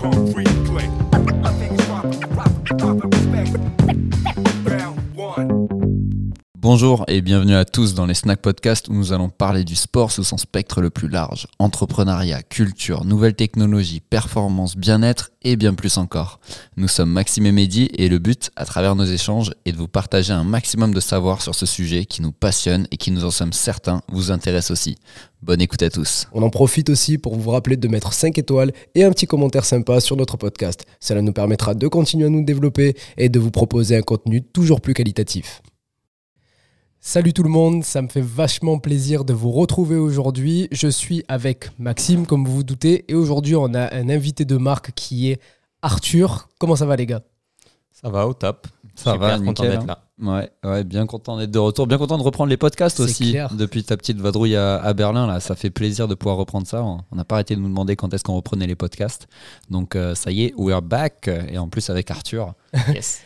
concrete Bonjour et bienvenue à tous dans les Snack Podcast où nous allons parler du sport sous son spectre le plus large. Entrepreneuriat, culture, nouvelles technologies, performance, bien-être et bien plus encore. Nous sommes Maxime et Mehdi et le but, à travers nos échanges, est de vous partager un maximum de savoir sur ce sujet qui nous passionne et qui nous en sommes certains vous intéresse aussi. Bonne écoute à tous. On en profite aussi pour vous rappeler de mettre 5 étoiles et un petit commentaire sympa sur notre podcast. Cela nous permettra de continuer à nous développer et de vous proposer un contenu toujours plus qualitatif. Salut tout le monde, ça me fait vachement plaisir de vous retrouver aujourd'hui. Je suis avec Maxime, comme vous vous doutez, et aujourd'hui on a un invité de marque qui est Arthur. Comment ça va les gars? Ça va au top. Ça Super va, content nickel, d'être hein. là. Ouais, ouais, bien content d'être de retour, bien content de reprendre les podcasts C'est aussi. clair. Depuis ta petite vadrouille à, à Berlin, là, ça fait plaisir de pouvoir reprendre ça. On on n'a pas arrêté de nous demander quand est-ce qu'on reprenait les podcasts. Donc euh, ça y est, we're back. Et en plus avec Arthur. Yes.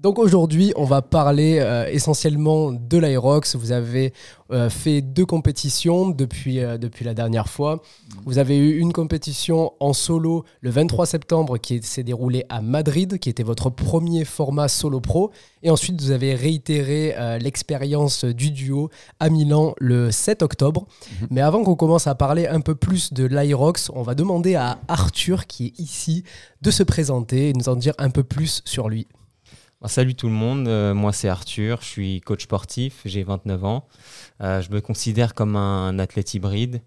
Donc aujourd'hui, on va parler euh, essentiellement de l'Aerox. Vous avez euh, fait deux compétitions depuis, euh, depuis la dernière fois. Vous avez eu une compétition en solo le 23 septembre qui s'est déroulée à Madrid, qui était votre premier format solo pro. Et ensuite, vous avez réitéré l'expérience du duo à Milan le 7 octobre. Mais avant qu'on commence à parler un peu plus de l'Aerox, on va demander à Arthur, qui est ici, de se présenter et nous en dire un peu plus sur lui. Bon, salut tout le monde, euh, moi c'est Arthur, je suis coach sportif, j'ai 29 ans. Euh, je me considère comme un athlète hybride.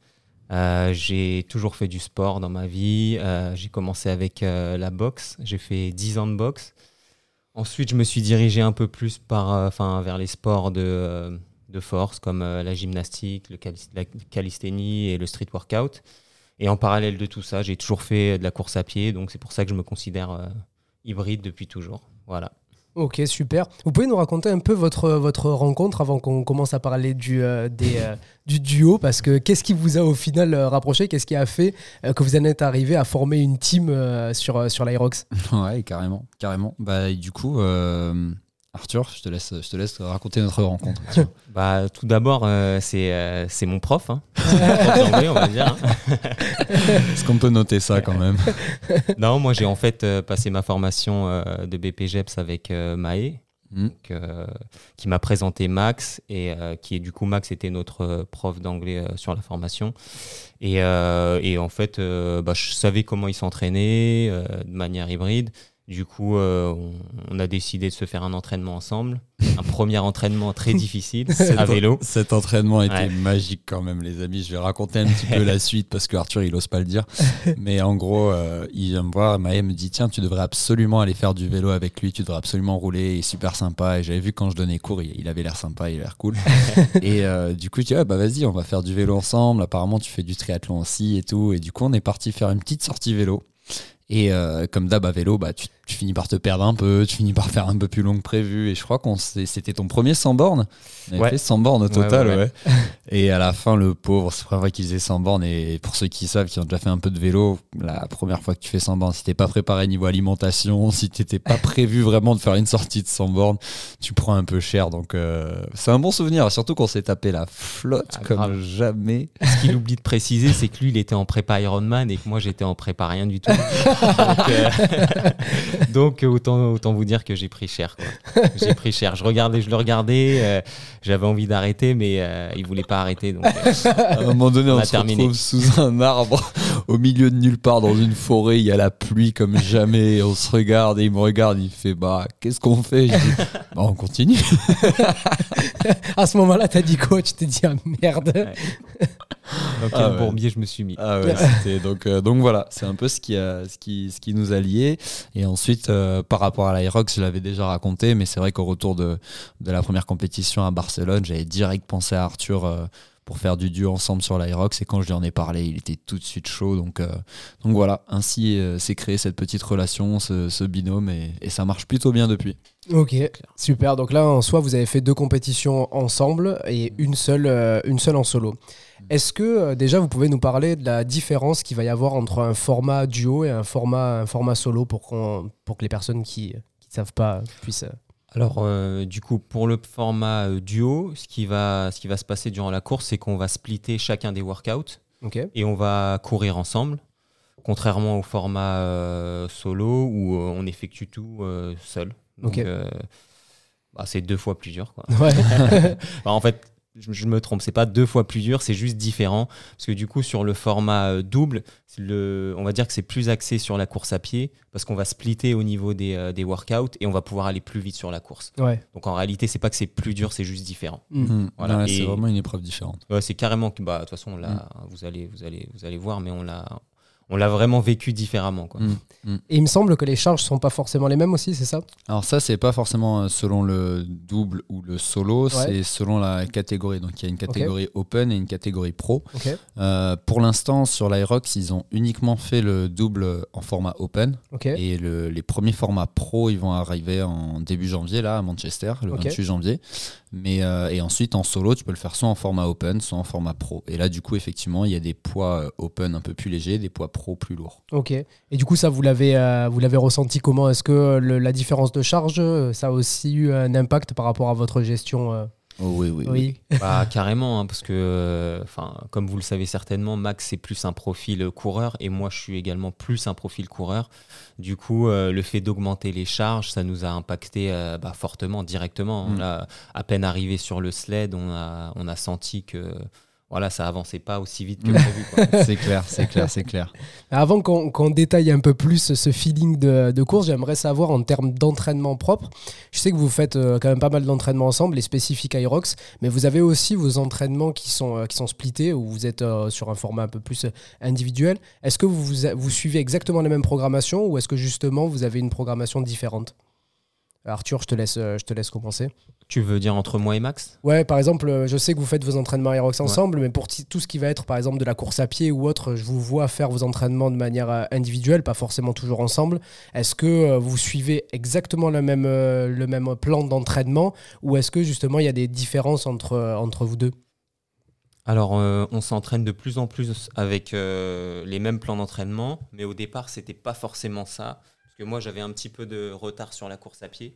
Euh, j'ai toujours fait du sport dans ma vie. J'ai commencé avec la boxe, j'ai fait 10 ans de boxe. Ensuite, je me suis dirigé un peu plus par, vers les sports de, de force comme la gymnastique, le calis- la calisthénie et le street workout. Et en parallèle de tout ça, j'ai toujours fait de la course à pied, donc c'est pour ça que je me considère hybride depuis toujours. Voilà. Ok, super. Vous pouvez nous raconter un peu votre, votre rencontre avant qu'on commence à parler du, euh, euh, du duo Parce que qu'est-ce qui vous a au final euh, rapproché? Qu'est-ce qui a fait que vous en êtes arrivé à former une team sur, sur l'Aerox Ouais, carrément, carrément. Bah, du coup, Arthur, je te laisse, je te laisse raconter notre rencontre. Bah, tout d'abord, euh, c'est euh, c'est mon prof, hein. Prof d'anglais, on va dire. hein. Est-ce qu'on peut noter ça quand même? Non, moi j'ai en fait euh, passé ma formation euh, de BPGEPS avec euh, Maë, Hmm. donc, euh, qui m'a présenté Max et euh, qui est du coup Max était notre euh, prof d'anglais euh, sur la formation et, euh, et en fait euh, bah, je savais comment il s'entraînait euh, de manière hybride du coup euh, on, a décidé de se faire un entraînement ensemble un premier entraînement très difficile à vélo Cet entraînement Ouais. magique quand même, les amis. Je vais raconter un petit peu la suite parce que Arthur, il ose pas le dire. Mais en gros, euh, il vient me voir. Maë me dit Tiens, tu devrais absolument aller faire du vélo avec lui. Tu devrais absolument rouler. Il est super sympa. Et j'avais vu quand je donnais cours, il, il avait l'air sympa, il a l'air cool. et euh, du coup, je dis ah, Bah vas-y, on va faire du vélo ensemble. Apparemment, tu fais du triathlon aussi et tout. Et du coup, on est parti faire une petite sortie vélo. Et euh, comme d'hab à vélo, bah, tu, tu finis par te perdre un peu, tu finis par faire un peu plus long que prévu. Et je crois qu'on c'était ton premier 100 bornes. On avait Ouais. fait 100 bornes au total, ouais, ouais. ouais. Et à la fin, le pauvre, c'est pas vrai qu'il faisait 100 bornes. Et pour ceux qui savent, qui ont déjà fait un peu de vélo, la première fois que tu fais 100 bornes, si t'es pas préparé niveau alimentation, si t'étais pas prévu vraiment de faire une sortie de 100 bornes, tu prends un peu cher. Donc euh, c'est un bon souvenir, surtout qu'on s'est tapé la flotte Ah, comme grave. jamais. Ce qu'il oublie de préciser, c'est que lui, il était en prépa Ironman et que moi, j'étais en prépa rien du tout. Donc, euh, donc, autant, autant vous dire que j'ai pris cher. quoi. J'ai pris cher. Je regardais, je le regardais. euh, J'avais envie d'arrêter, mais euh, il voulait pas arrêter. Donc, euh, À un moment donné, On se terminé. retrouve sous un arbre, au milieu de nulle part, dans une forêt. Il y a la pluie comme jamais. On se regarde et il me regarde. Il fait Bah, qu'est-ce qu'on fait? Je dis, Bah, on continue. À ce moment-là, t'as dit quoi? Tu t'es dit ah merde. dans quel Ah ouais. bourbier je me suis mis. Ah ouais, donc euh, donc voilà, c'est un peu ce qui a ce qui ce qui nous a liés. Et ensuite, euh, par rapport à l'Aerox, je l'avais déjà raconté, mais c'est vrai qu'au retour de de la première compétition à Barcelone, j'avais direct pensé à Arthur. euh, pour faire du duo ensemble sur l'Aerox et quand je lui en ai parlé il était tout de suite chaud. Donc, euh, donc voilà. Ainsi euh, s'est créée cette petite relation ce, ce binôme. Et, et ça marche plutôt bien depuis. Ok, super. Donc là, en soi, vous avez fait deux compétitions ensemble et une seule, euh, une seule en solo. Est-ce que déjà vous pouvez nous parler de la différence qu'il va y avoir entre un format duo et un format, un format solo pour, qu'on- pour que les personnes qui ne savent pas puissent. Alors, euh, du coup, pour le format euh, duo, ce qui, va, ce qui va se passer durant la course, c'est qu'on va splitter chacun des workouts et on va courir ensemble. Contrairement au format euh, solo où on effectue tout euh, seul. Donc, bah, c'est deux fois plus dur. Quoi. Ouais. Bah, en fait, je, me trompe, c'est pas deux fois plus dur, c'est juste différent. Parce que du coup, sur le format euh, double, le, on va dire que c'est plus axé sur la course à pied, parce qu'on va splitter au niveau des, euh, des workouts et on va pouvoir aller plus vite sur la course. ouais. Donc en réalité, c'est pas que c'est plus dur, c'est juste différent. Mm. Voilà. Ouais, c'est vraiment une épreuve différente. Ouais, c'est carrément que, bah, de toute façon, on l'a- vous, allez, vous, allez, vous allez voir, mais on l'a, on l'a vraiment vécu différemment. Quoi. Mm. Et il me semble que les charges sont pas forcément les mêmes aussi, c'est ça? Alors ça, c'est pas forcément euh, selon le double ou le solo, c'est selon la catégorie. Donc il y a une catégorie open et une catégorie pro. Euh, pour l'instant, sur l'Irox, ils ont uniquement fait le double en format open. Et le- les premiers formats pro, ils vont arriver en début janvier, là, à Manchester, le Ok. 28 janvier. Mais, euh, et ensuite, en solo, tu peux le faire soit en format open, soit en format pro. Et là, du coup, effectivement, il y a des poids open un peu plus légers, des poids pro plus lourds. Ok. Et du coup, ça, vous l'avez, euh, vous l'avez ressenti comment? Est-ce que le- la différence de charge, euh, ça a aussi eu un impact par rapport à votre gestion euh? Oh, oui, oui, Oui. Bah, carrément, hein, parce que, euh, enfin, comme vous le savez certainement, Max c'est plus un profil coureur et moi je suis également plus un profil coureur. Du coup, euh, le fait d'augmenter les charges, ça nous a impacté euh, bah, fortement, directement. Mm. Là, à peine arrivé sur le sled, on a, on a senti que voilà, ça avançait pas aussi vite que prévu. C'est clair, c'est clair, c'est clair. Avant qu'on détaille un peu plus ce feeling de, de course, j'aimerais savoir en termes d'entraînement propre. Je sais que vous faites euh, quand même pas mal d'entraînements ensemble, les spécifiques Irox, mais vous avez aussi vos entraînements qui sont, euh, qui sont splittés, où vous êtes euh, sur un format un peu plus individuel. Est-ce que vous, vous, vous suivez exactement la même programmation ou est-ce que justement vous avez une programmation différente? Arthur, je te laisse, euh, je te laisse commencer. tu veux dire entre moi et Max? Ouais, par exemple, euh, je sais que vous faites vos entraînements Aerox Ouais. ensemble, mais pour tout ce qui va être, par exemple, de la course à pied ou autre, je vous vois faire vos entraînements de manière euh, individuelle, pas forcément toujours ensemble. Est-ce que euh, vous suivez exactement le même, euh, le même plan d'entraînement ou est-ce que justement il y a des différences entre, euh, entre vous deux? Alors, euh, on s'entraîne de plus en plus avec euh, les mêmes plans d'entraînement, mais au départ, c'était pas forcément ça. Parce que moi, j'avais un petit peu de retard sur la course à pied.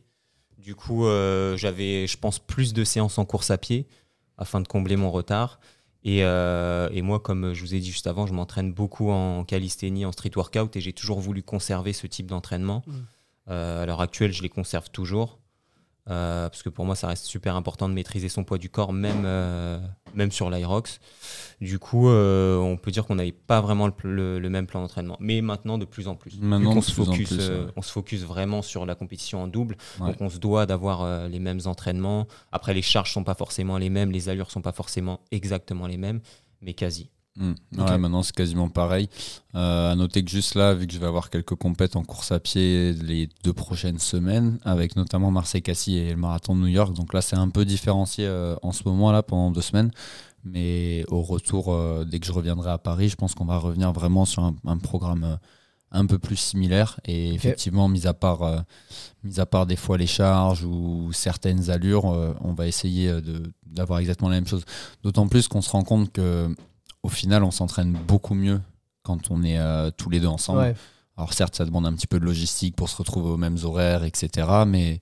Du coup, euh, j'avais, je pense, plus de séances en course à pied afin de combler mon retard. Et, euh, et moi, comme je vous ai dit juste avant, je m'entraîne beaucoup en calisthénie, en street workout, et j'ai toujours voulu conserver ce type d'entraînement. Mm. Euh, à l'heure actuelle, je les conserve toujours. Parce que pour moi, ça reste super important de maîtriser son poids du corps, même, même sur l'Irox. Du coup, euh, on peut dire qu'on n'avait pas vraiment le, le- le même plan d'entraînement. Mais maintenant, de plus en plus. Maintenant, se focus, plus, euh, ouais. on se focus vraiment sur la compétition en double. Ouais. Donc, on se doit d'avoir euh, les mêmes entraînements. Après, les charges sont pas forcément les mêmes, les allures sont pas forcément exactement les mêmes, mais quasi. Mm. Ok. Ouais, maintenant c'est quasiment pareil. Euh, à noter que juste là, vu que je vais avoir quelques compètes en course à pied les deux prochaines semaines, avec notamment Marseille-Cassis et le marathon de New York, donc là c'est un peu différencié euh, en ce moment là pendant deux semaines. Mais au retour, euh, dès que je reviendrai à Paris, je pense qu'on va revenir vraiment sur un, un programme euh, un peu plus similaire. Et effectivement, mis à part, mis à part des fois les charges ou certaines allures, on va essayer d'avoir exactement la même chose. D'autant plus qu'on se rend compte que au final, on s'entraîne beaucoup mieux quand on est euh, tous les deux ensemble. Ouais. Alors certes, ça demande un petit peu de logistique pour se retrouver aux mêmes horaires, etc. Mais,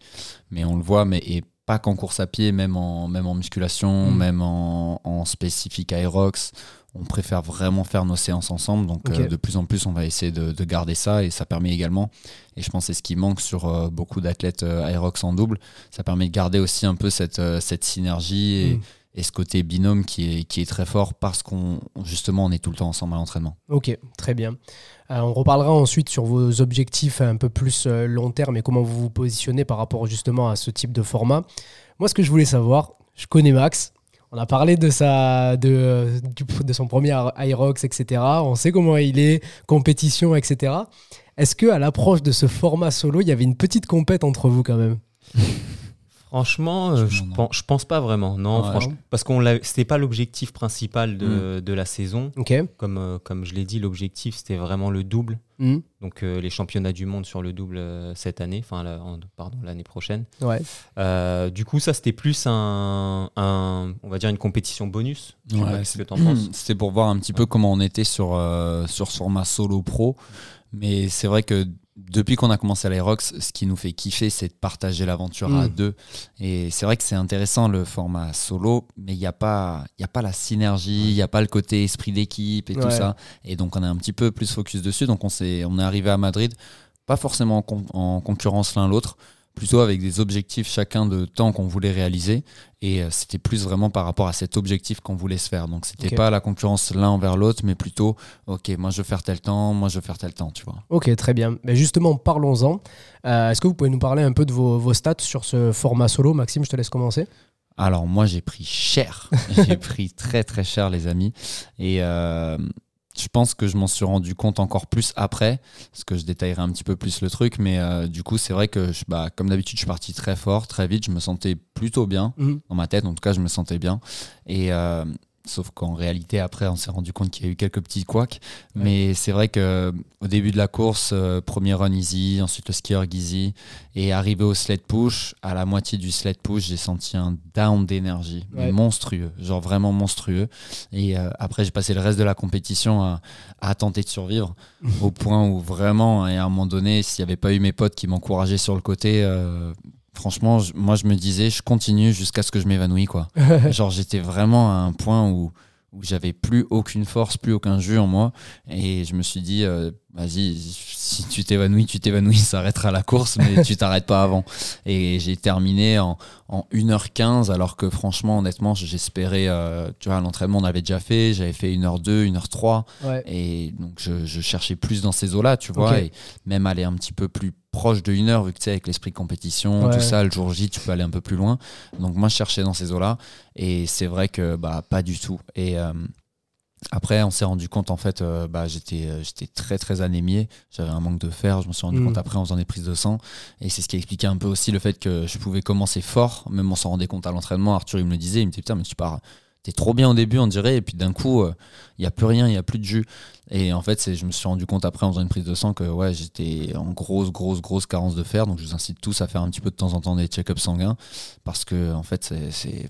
mais on le voit, mais et pas qu'en course à pied, même en, même en musculation, Mm. même en, en spécifique Aerox. On préfère vraiment faire nos séances ensemble. Donc euh, de plus en plus, on va essayer de, de garder ça et ça permet également, et je pense que c'est ce qui manque sur euh, beaucoup d'athlètes Aerox en double, ça permet de garder aussi un peu cette, cette synergie et, Mm. Et ce côté binôme qui est, qui est très fort parce qu'on justement on est tout le temps ensemble à l'entraînement. Ok, très bien. Euh, on reparlera ensuite sur vos objectifs un peu plus euh, long terme et comment vous vous positionnez par rapport justement à ce type de format. Moi, ce que je voulais savoir, je connais Max. On a parlé de, sa, de, du- de son premier Irox, etc. On sait comment il est, compétition, etc. Est-ce que à l'approche de ce format solo, il y avait une petite compète entre vous quand même? Franchement, euh, je, pense, je pense pas vraiment. Non, franchement, parce qu'on c'était pas l'objectif principal de, de la saison. Comme, euh, comme je l'ai dit, l'objectif c'était vraiment le double. Mhm. Donc euh, les championnats du monde sur le double euh, cette année, enfin la- pardon l'année prochaine. Ouais. Du coup, ça c'était plus un, un- on va dire une compétition bonus. Ouais, que t'en penses. C'était pour voir un petit peu comment on était sur, sur ce format solo pro. Mais c'est vrai que depuis qu'on a commencé à l'Aerox, ce qui nous fait kiffer, c'est de partager l'aventure à Mm. deux. Et c'est vrai que c'est intéressant le format solo, mais il n'y a, pas- y a pas la synergie, il n'y a pas le côté esprit d'équipe et tout ça. Et donc on est un petit peu plus focus dessus. Donc on, s'est- on est arrivé à Madrid, pas forcément en concurrence l'un l'autre, plutôt avec des objectifs chacun de temps qu'on voulait réaliser. Et euh, c'était plus vraiment par rapport à cet objectif qu'on voulait se faire. Donc c'était Ok. pas la concurrence l'un envers l'autre, mais plutôt, ok, moi je veux faire tel temps, moi je veux faire tel temps, tu vois. Ok, très bien. Mais justement, parlons-en. Euh, Est-ce que vous pouvez nous parler un peu de vos, vos stats sur ce format solo? Maxime, je te laisse commencer. Alors moi j'ai pris cher, j'ai pris très très cher les amis et euh, je pense que je m'en suis rendu compte encore plus après parce que je détaillerai un petit peu plus le truc mais euh, du coup c'est vrai que je, bah, comme d'habitude je suis parti très fort, très vite, je me sentais plutôt bien Mhm. dans ma tête en tout cas je me sentais bien et euh, Sauf qu'en réalité, après, on s'est rendu compte qu'il y a eu quelques petits couacs. Mais c'est vrai que au début de la course, euh, premier run easy, ensuite le skieur easy, et arrivé au sled push, à la moitié du sled push, j'ai senti un down d'énergie, Ouais. monstrueux, genre vraiment monstrueux. Et euh, après, j'ai passé le reste de la compétition à, à tenter de survivre, au point où vraiment, et à un moment donné, s'il n'y avait pas eu mes potes qui m'encourageaient sur le côté, euh, franchement, je- moi, je me disais, je continue jusqu'à ce que je m'évanouis, quoi. genre, j'étais vraiment à un point où où j'avais plus aucune force, plus aucun jus en moi. Et je me suis dit, euh, vas-y, si tu t'évanouis, tu t'évanouis, ça arrêtera la course, mais tu t'arrêtes pas avant. Et j'ai terminé en, en 1h15, alors que franchement, honnêtement, j'espérais, euh, tu vois, l'entraînement, on avait déjà fait, j'avais fait 1h2, 1h3. Ouais. Et donc, je, je cherchais plus dans ces eaux-là, tu vois, et même aller un petit peu plus proche de 1 heure, vu que tu sais, avec l'esprit de compétition, Ouais. tout ça, le jour J, tu peux aller un peu plus loin. Donc, moi, je cherchais dans ces eaux-là, et c'est vrai que, bah, pas du tout. Et. euh, après, on s'est rendu compte, en fait, euh, bah, j'étais, euh, j'étais très, très anémié. J'avais un manque de fer. Je me suis rendu Mm. compte après en faisant des prises de sang. Et c'est ce qui expliquait un peu aussi le fait que je pouvais commencer fort, même on s'en rendait compte à l'entraînement. Arthur, il me le disait. Il me disait, putain, mais tu pars, t'es trop bien au début, on dirait. Et puis d'un coup, euh, il n'y a plus rien, il n'y a plus de jus. Et en fait, c'est, je me suis rendu compte après en faisant une prise de sang que ouais, j'étais en grosse, grosse, grosse carence de fer. Donc je vous incite tous à faire un petit peu de temps en temps des check-ups sanguins. Parce que, en fait, c'est.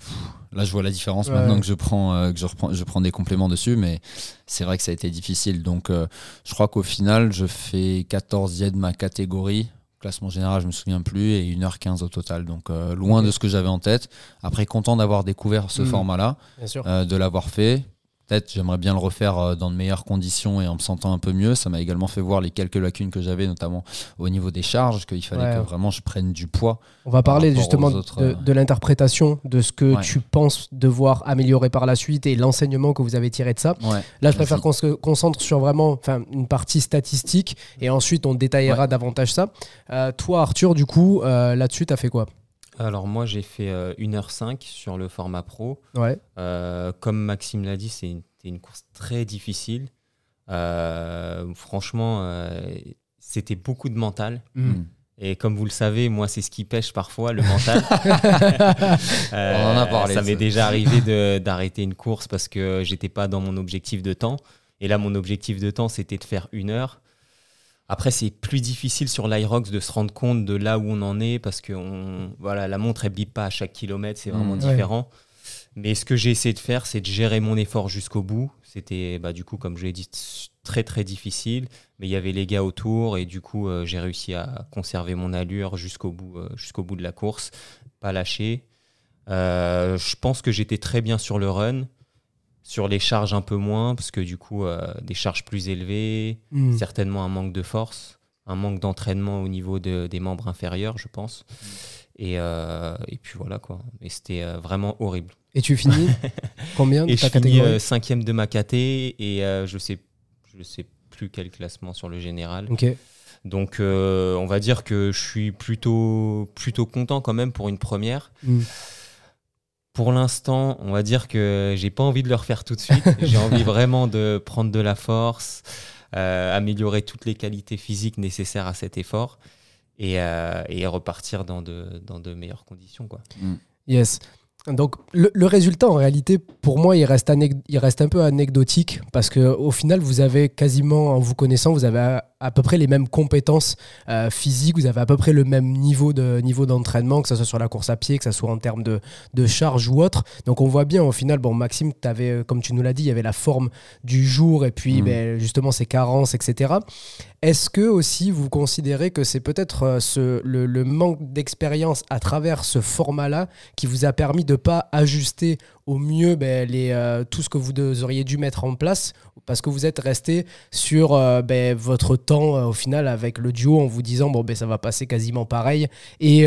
là, je vois la différence Ouais. maintenant que je prends, euh, que je, reprends, je prends des compléments dessus. Mais c'est vrai que ça a été difficile. Donc euh, je crois qu'au final, je fais 14e de ma catégorie. Classement général, je me souviens plus, et 1h15 au total. Donc euh, loin de ce que j'avais en tête. Après, content d'avoir découvert ce Mm. format-là, euh, de l'avoir fait. Peut-être j'aimerais bien le refaire euh, dans de meilleures conditions et en me sentant un peu mieux. Ça m'a également fait voir les quelques lacunes que j'avais, notamment au niveau des charges, qu'il fallait Ouais. que vraiment je prenne du poids. On va par parler justement aux autres, de, euh, de l'interprétation de ce que Ouais. tu penses devoir améliorer par la suite et l'enseignement que vous avez tiré de ça. Ouais. Là, je préfère qu'on se concentre sur vraiment une partie statistique et ensuite on détaillera davantage ça. Euh, toi, Arthur, du coup, euh, là-dessus, tu as fait quoi? Alors moi j'ai fait euh, 1h05 sur le format pro. Ouais. Euh, comme Maxime l'a dit, c'est une, course très difficile. Euh, franchement, euh, c'était beaucoup de mental. Mm. Et comme vous le savez, moi, c'est ce qui pêche parfois, le mental. Euh, On en a parlé, Ça ça. m'est déjà arrivé de- d'arrêter une course parce que j'étais pas dans mon objectif de temps. Et là, mon objectif de temps, c'était de faire une heure. Après, c'est plus difficile sur l'Irox de se rendre compte de là où on en est parce que on, voilà, la montre, elle bip pas à chaque kilomètre, c'est vraiment Mm. Ouais. différent. Mais ce que j'ai essayé de faire, c'est de gérer mon effort jusqu'au bout. C'était, bah, du coup, comme je l'ai dit, très très difficile. Mais il y avait les gars autour et du coup, euh, j'ai réussi à conserver mon allure jusqu'au bout, euh, jusqu'au bout de la course, pas lâcher. Euh, je pense que j'étais très bien sur le run, sur les charges un peu moins parce que du coup, euh, des charges plus élevées, Hmm. certainement un manque de force, un manque d'entraînement au niveau de- des membres inférieurs, je pense. Et, euh, et puis voilà quoi. Et c'était euh, vraiment horrible. Et tu finis combien de Et ta je finis cinquième de ma KT et je sais je sais plus quel classement sur le général. Ok. Donc euh, on va dire que je suis plutôt plutôt content quand même pour une première. Hmm. Pour l'instant, on va dire que j'ai pas envie de le refaire tout de suite. j'ai envie vraiment de prendre de la force, euh, améliorer toutes les qualités physiques nécessaires à cet effort et, euh, et repartir dans de, dans de meilleures conditions. Quoi. Yes. Donc le, le résultat en réalité pour moi il reste, il reste un peu anecdotique parce que au final vous avez quasiment en vous connaissant vous avez a- à peu près les mêmes compétences euh, physiques, vous avez à peu près le même niveau de niveau d'entraînement, que ce soit sur la course à pied, que ce soit en termes de, de charge ou autre. Donc on voit bien au final, bon Maxime, avais, euh, comme tu nous l'as dit, il y avait la forme du jour et puis Mhm. ben, justement ses carences, etc. Est-ce que aussi vous considérez que c'est peut-être euh, ce, le, le manque d'expérience à travers ce format-là qui vous a permis de pas ajuster au mieux ben, euh, tout ce que vous auriez dû mettre en place parce que vous êtes resté sur euh, ben, votre temps euh, au final avec le duo en vous disant bon ben ça va passer quasiment pareil et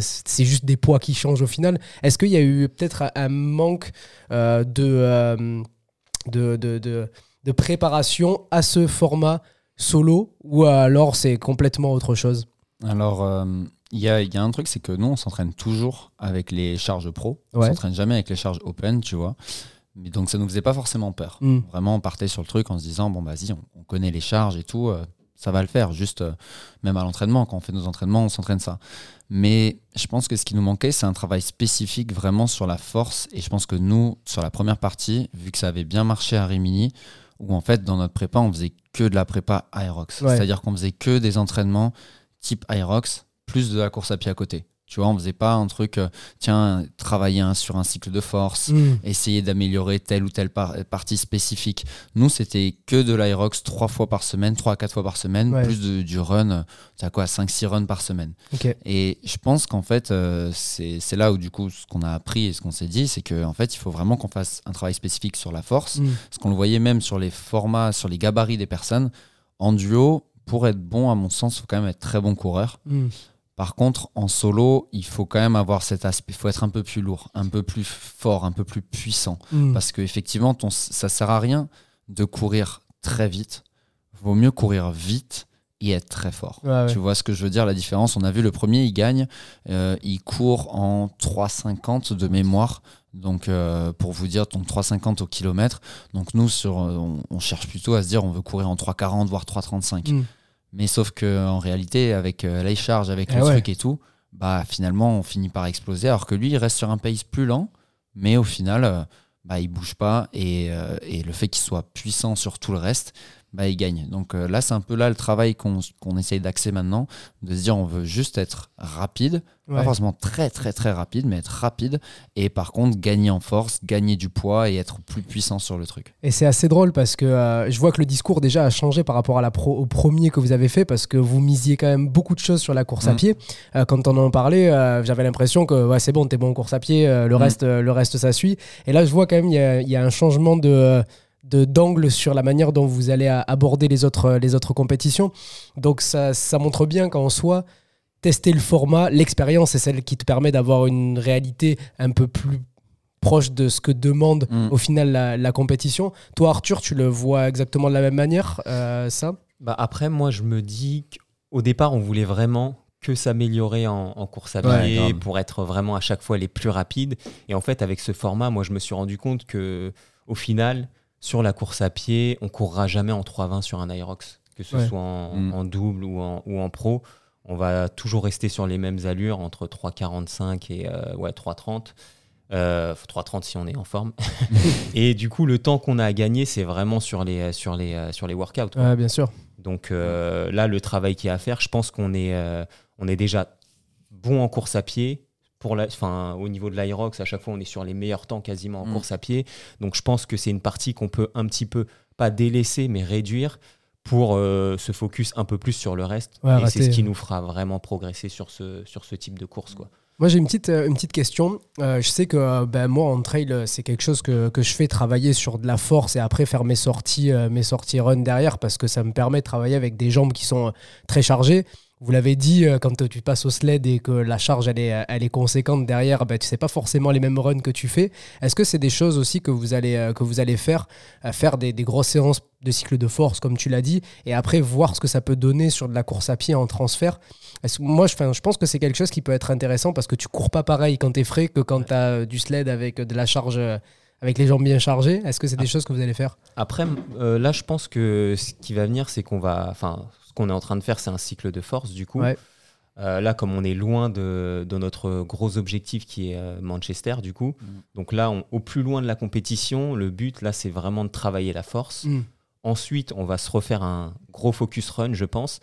c'est juste des poids qui changent au final. Est-ce qu'il y a eu peut-être un- manque de, de, de, de- de préparation à ce format solo ou alors c'est complètement autre chose? Alors, il y, a, y a un truc, c'est que nous, on s'entraîne toujours avec les charges pro. On Ouais. s'entraîne jamais avec les charges open, tu vois. Mais donc, ça nous faisait pas forcément peur. Hmm. Vraiment, on partait sur le truc en se disant, bon, vas-y, on, on connaît les charges et tout, euh, ça va le faire. Juste, euh, même à l'entraînement, quand on fait nos entraînements, on s'entraîne ça. Mais je pense que ce qui nous manquait, c'est un travail spécifique vraiment sur la force. Et je pense que nous, sur la première partie, vu que ça avait bien marché à Rimini, où en fait, dans notre prépa, on faisait que de la prépa Aerox. Ouais. C'est-à-dire qu'on faisait que des entraînements type Aerox, plus de la course à pied à côté. Tu vois, on faisait pas un truc, euh, tiens, travailler un- sur un cycle de force, Hmm. essayer d'améliorer telle ou telle par- partie spécifique. Nous, c'était que de l'aérox trois fois par semaine, trois à quatre fois par semaine, Ouais. plus de- du run, euh, t'as quoi, 5-6 runs par semaine. Et je pense qu'en fait, euh, c'est là où du coup, ce qu'on a appris et ce qu'on s'est dit, c'est qu'en fait, il faut vraiment qu'on fasse un travail spécifique sur la force. Hmm. Parce qu'on le voyait même sur les formats, sur les gabarits des personnes. En duo, pour être bon, à mon sens, il faut quand même être très bon coureur. Hmm. Par contre, en solo, il faut quand même avoir cet aspect, il faut être un peu plus lourd, un peu plus fort, un peu plus puissant. Hmm. Parce qu'effectivement, ça sert à rien de courir très vite. Vaut mieux courir vite et être très fort. Ouais, ouais. Tu vois ce que je veux dire, la différence? On a vu le premier, il gagne, euh, il court en 3,50 de mémoire. Donc, euh, pour vous dire, ton 3,50 au kilomètre. Donc, nous, sur, euh, on, on cherche plutôt à se dire, on veut courir en 3,40, voire 3,35. Hmm. Mais sauf que en réalité, avec euh, les charges, avec Eh le ouais. truc et tout, bah finalement, on finit par exploser. Alors que lui, il reste sur un pace plus lent, mais au final, euh, bah, il bouge pas. Et, euh, et le fait qu'il soit puissant sur tout le reste, bah, il gagne. Donc euh, là, c'est un peu là le travail qu'on qu'on essaye d'axer maintenant, de se dire on veut juste être rapide, Ouais. pas forcément très très très rapide, mais être rapide. Et par contre, gagner en force, gagner du poids et être plus puissant sur le truc. Et c'est assez drôle parce que euh, je vois que le discours déjà a changé par rapport à la pro- au premier que vous avez fait parce que vous misiez quand même beaucoup de choses sur la course à Mm. pied. Euh, quand on en parlait, j'avais l'impression que ouais, c'est bon, t'es bon en course à pied, le, Mm. reste, le reste ça suit. Et là, je vois quand même il y a, il y a un changement de- d'angle sur la manière dont vous allez aborder les autres, les autres compétitions. Donc ça, ça montre bien qu'en soi, tester le format, l'expérience, c'est celle qui te permet d'avoir une réalité un peu plus proche de ce que demande Mm. au final la, la compétition. Toi, Arthur, tu le vois exactement de la même manière, euh, ça? Bah après, moi, je me dis qu'au départ, on voulait vraiment que s'améliorer en, en course à pied pour être vraiment à chaque fois les plus rapides. Et en fait, avec ce format, moi, je me suis rendu compte que au final, sur la course à pied, on courra jamais en 3,20 sur un Aerox, que ce Ouais. soit en, Mm. en double ou en, ou en pro. On va toujours rester sur les mêmes allures, entre 3,45 et euh, ouais, 3,30. Euh, 3,30 si on est en forme. et du coup, le temps qu'on a à gagner, c'est vraiment sur les, sur les, euh, sur les workouts. Ouais, bien sûr. Donc euh, là, le travail qu'il y a à faire, je pense qu'on est, euh, on est déjà bon en course à pied. Pour la, enfin, au niveau de l'Aerox, à chaque fois, on est sur les meilleurs temps quasiment en Mm. course à pied. Donc je pense que c'est une partie qu'on peut un petit peu, pas délaisser, mais réduire pour euh, se focus un peu plus sur le reste. Ouais, et c'est ce qui nous fera vraiment progresser sur ce, sur ce type de course. Quoi. Moi, j'ai une petite, euh, une petite question. Euh, je sais que ben, moi, en trail, c'est quelque chose que, que je fais travailler sur de la force et après faire mes sorties, mes sorties run derrière parce que ça me permet de travailler avec des jambes qui sont très chargées. Vous l'avez dit, euh, quand tu passes au sled et que la charge elle est, elle est conséquente derrière, ben, tu sais pas forcément les mêmes runs que tu fais. Est-ce que c'est des choses aussi que vous allez, euh, que vous allez faire, euh, faire des, des grosses séances de cycle de force, comme tu l'as dit, et après voir ce que ça peut donner sur de la course à pied en transfert? Moi, je, pense que c'est quelque chose qui peut être intéressant parce que tu cours pas pareil quand tu es frais que quand tu as du sled avec de la charge, avec les jambes bien chargées. Est-ce que c'est des choses que vous allez faire? Après, euh, là, je pense que ce qui va venir, c'est qu'on va. Enfin, qu'on est en train de faire, c'est un cycle de force, du coup. Ouais. Euh, là, comme on est loin de, de notre gros objectif qui est euh, Manchester, du coup. Mm. Donc là, on- au plus loin de la compétition, le but, là, c'est vraiment de travailler la force. Mm. Ensuite, on va se refaire un gros focus run, je pense.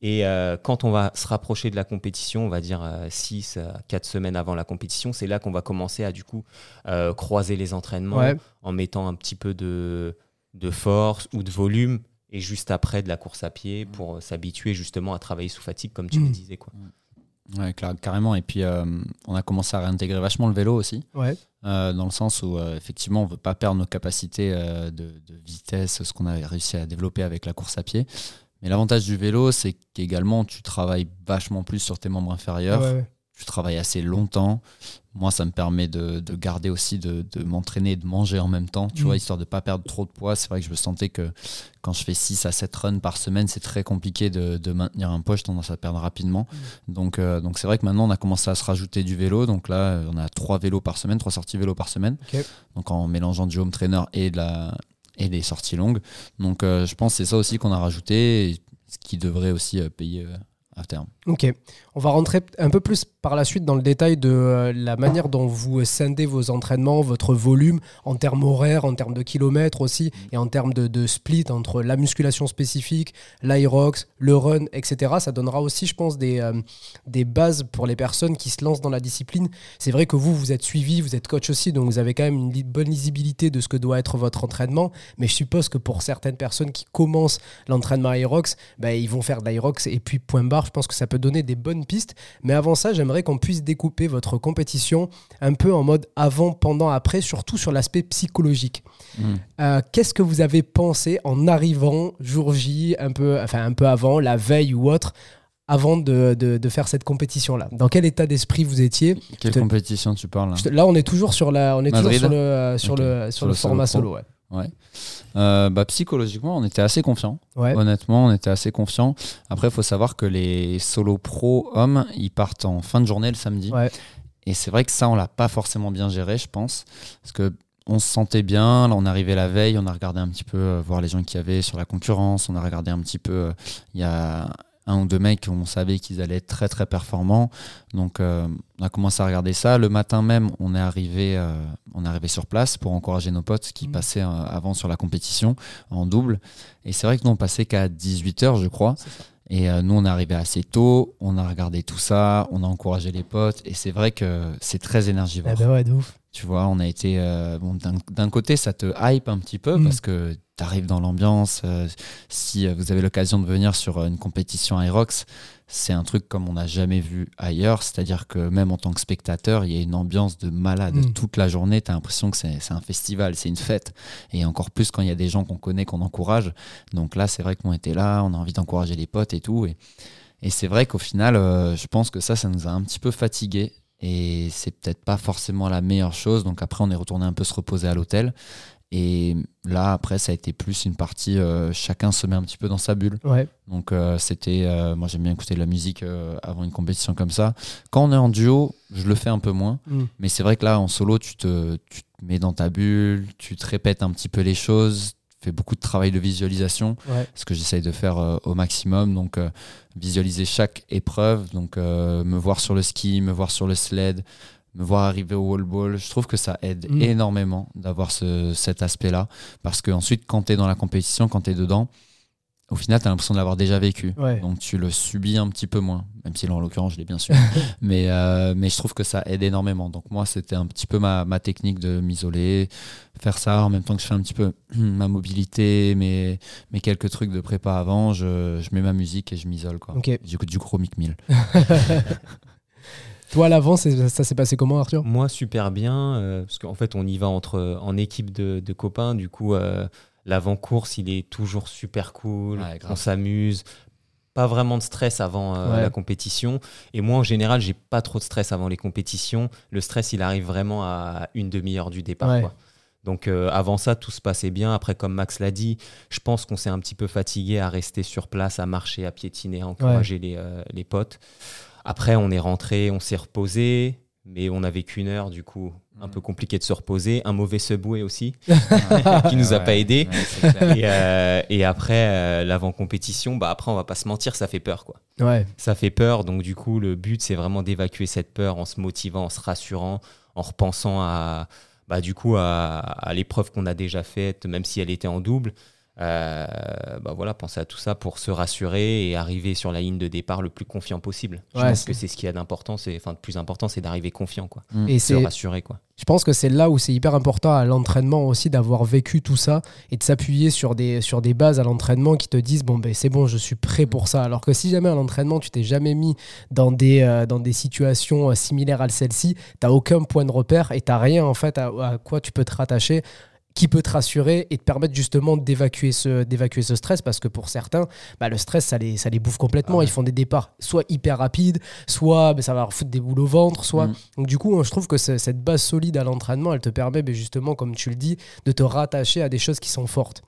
Et euh, quand on va se rapprocher de la compétition, on va dire 6 à 4 semaines avant la compétition, c'est là qu'on va commencer à du coup euh, croiser les entraînements Ouais. en mettant un petit peu de, de force ou de volume et juste après de la course à pied pour euh, s'habituer justement à travailler sous fatigue comme tu Mm. le disais. Quoi. Ouais, cla- carrément. Et puis, euh, on a commencé à réintégrer vachement le vélo aussi, Ouais. euh, dans le sens où, euh, effectivement, on veut pas perdre nos capacités euh, de, de vitesse, ce qu'on a réussi à développer avec la course à pied. Mais l'avantage du vélo, c'est qu'également, tu travailles vachement plus sur tes membres inférieurs. Ouais, ouais. Tu travailles assez longtemps. Moi, ça me permet de, de garder aussi, de, de m'entraîner et de manger en même temps, tu Mm. vois, histoire de pas perdre trop de poids. C'est vrai que je me sentais que quand je fais 6 à 7 runs par semaine, c'est très compliqué de, de maintenir un poids. J'ai tendance à perdre rapidement. Donc, euh, donc c'est vrai que maintenant, on a commencé à se rajouter du vélo. Donc là, on a 3 vélos par semaine, 3 sorties vélo par semaine. Donc en mélangeant du home trainer et, de la, et des sorties longues. Donc euh, je pense que c'est ça aussi qu'on a rajouté, et ce qui devrait aussi euh, payer à terme. Ok. On va rentrer un peu plus par la suite dans le détail de euh, la manière dont vous scindez vos entraînements, votre volume, en termes horaires, en termes de kilomètres aussi, et en termes de, split entre la musculation spécifique, l'aerox, le run, etc. Ça donnera aussi, je pense, des, euh, des bases pour les personnes qui se lancent dans la discipline. C'est vrai que vous, vous êtes suivi, vous êtes coach aussi, donc vous avez quand même une bonne lisibilité de ce que doit être votre entraînement. Mais je suppose que pour certaines personnes qui commencent l'entraînement aerox, ben, ils vont faire de et puis point barre. Je pense que ça peut donner des bonnes pistes. Mais avant ça, j'aimerais qu'on puisse découper votre compétition un peu en mode avant, pendant, après, surtout sur l'aspect psychologique. Euh, Qu'est-ce que vous avez pensé en arrivant jour J, un peu, enfin un peu avant, la veille ou autre, avant de, de- de faire cette compétition-là? Dans quel état d'esprit vous étiez? Quelle te- compétition tu parles là? Je te- Là, on est toujours sur la, on est toujours Madrid? sur le, euh, sur Ok. le, sur Sur le le format solo solo. ouais. Euh, bah, Psychologiquement, on était assez confiants. Ouais. Honnêtement, on était assez confiants. Après, il faut savoir que les solo pro hommes, ils partent en fin de journée le samedi. Ouais. Et c'est vrai que ça, on l'a pas forcément bien géré, je pense. Parce que on se sentait bien. Là, on arrivait la veille, on a regardé un petit peu, euh, voir les gens qu'il y avait sur la concurrence. On a regardé un petit peu. euh, Il y a un ou deux mecs, on savait qu'ils allaient être très très performants. Donc, euh, on a commencé à regarder ça. Le matin même, on est arrivé, euh, on est arrivé sur place pour encourager nos potes qui Mhm. passaient euh, avant sur la compétition en double. Et c'est vrai que nous, on passait qu'à 18h, je crois. Et nous, on est arrivé assez tôt, on a regardé tout ça, on a encouragé les potes. Et c'est vrai que c'est très énergivore. Eh ben ouais, de ouf. Tu vois, on a été. bon, d'un- D'un côté, ça te hype un petit peu Mm. parce que tu arrives dans l'ambiance. euh, si euh, vous avez l'occasion de venir sur euh, une compétition Aerox, c'est un truc comme on n'a jamais vu ailleurs. C'est-à-dire que même en tant que spectateur, il y a une ambiance de malade. Mm. Toute la journée, tu as l'impression que c'est c'est un festival, c'est une fête. Et encore plus quand il y a des gens qu'on connaît, qu'on encourage. Donc là, c'est vrai qu'on était là, on a envie d'encourager les potes et tout. Et, et c'est vrai qu'au final, euh, je pense que ça, ça nous a un petit peu fatigués. Et c'est peut-être pas forcément la meilleure chose. Donc après, on est retourné un peu se reposer à l'hôtel. Et là, après, ça a été plus une partie, euh, chacun se met un petit peu dans sa bulle. Ouais. Donc euh, c'était, euh, moi j'aime bien écouter de la musique avant une compétition comme ça. Quand on est en duo, je le fais un peu moins. Mm. Mais c'est vrai que là, en solo, tu te, tu te mets dans ta bulle, tu te répètes un petit peu les choses, tu fais beaucoup de travail de visualisation Ouais. ce que j'essaye de faire euh, au maximum. Donc, euh, visualiser chaque épreuve, donc euh, me voir sur le ski, me voir sur le sled, me voir arriver au wall ball. Je trouve que ça aide Mm. énormément d'avoir ce, cet aspect-là. Parce que ensuite, quand tu es dans la compétition, quand tu es dedans, au final, tu as l'impression de l'avoir déjà vécu. Ouais. Donc, tu le subis un petit peu moins, même si là, en l'occurrence, je l'ai bien mais, euh, mais je trouve que ça aide énormément. Donc, moi, c'était un petit peu ma, ma technique de m'isoler, faire ça en même temps que je fais un petit peu ma mobilité, mes, mes quelques trucs de prépa avant. Je, je mets ma musique et je m'isole. quoi. Ok. J'écoute du gros Mick Mill. Toi, à l'avant, ça s'est passé comment, Arthur? Moi, super bien, euh, parce qu'en fait, on y va entre, en équipe de, de copains. Du coup, euh, l'avant-course, il est toujours super cool. Ouais, on s'amuse. Pas vraiment de stress avant euh, Ouais. la compétition. Et moi, en général, j'ai pas trop de stress avant les compétitions. Le stress, il arrive vraiment à une demi-heure du départ. Ouais. quoi. Donc euh, avant ça, tout se passait bien. Après, comme Max l'a dit, je pense qu'on s'est un petit peu fatigué à rester sur place, à marcher, à piétiner, à encourager les, euh, les potes. Après, on est rentré, on s'est reposé, mais on n'avait qu'une heure, du coup, un peu compliqué de se reposer. Un mauvais subway aussi, qui nous a pas aidé. Et, euh, et après, euh, l'avant-compétition, bah après, on va pas se mentir, ça fait peur, quoi. Ouais. Ça fait peur, donc du coup, le but, c'est vraiment d'évacuer cette peur en se motivant, en se rassurant, en repensant à, bah, du coup, à, à l'épreuve qu'on a déjà faite, même si elle était en double. Euh, bah voilà, penser à tout ça pour se rassurer et arriver sur la ligne de départ le plus confiant possible. Je Ouais, pense que c'est ce qu'il y a d'important, c'est enfin de plus important, c'est d'arriver confiant quoi, Et se rassurer quoi. je pense que c'est là où c'est hyper important à l'entraînement aussi d'avoir vécu tout ça et de s'appuyer sur des, sur des bases à l'entraînement qui te disent bon ben c'est bon je suis prêt pour ça alors que si jamais à l'entraînement tu t'es jamais mis dans des, euh, dans des situations euh, similaires à celle-ci t'as aucun point de repère et t'as rien en fait à, à quoi tu peux te rattacher qui peut te rassurer et te permettre justement d'évacuer ce, d'évacuer ce stress parce que pour certains, bah, le stress, ça les, ça les bouffe complètement. Ah ouais. Ils font des départs soit hyper rapides, soit bah, ça va leur foutre des boules au ventre, soit... Mm. Donc du coup, je trouve que ce- cette base solide à l'entraînement, elle te permet bah, justement, comme tu le dis, de te rattacher à des choses qui sont fortes.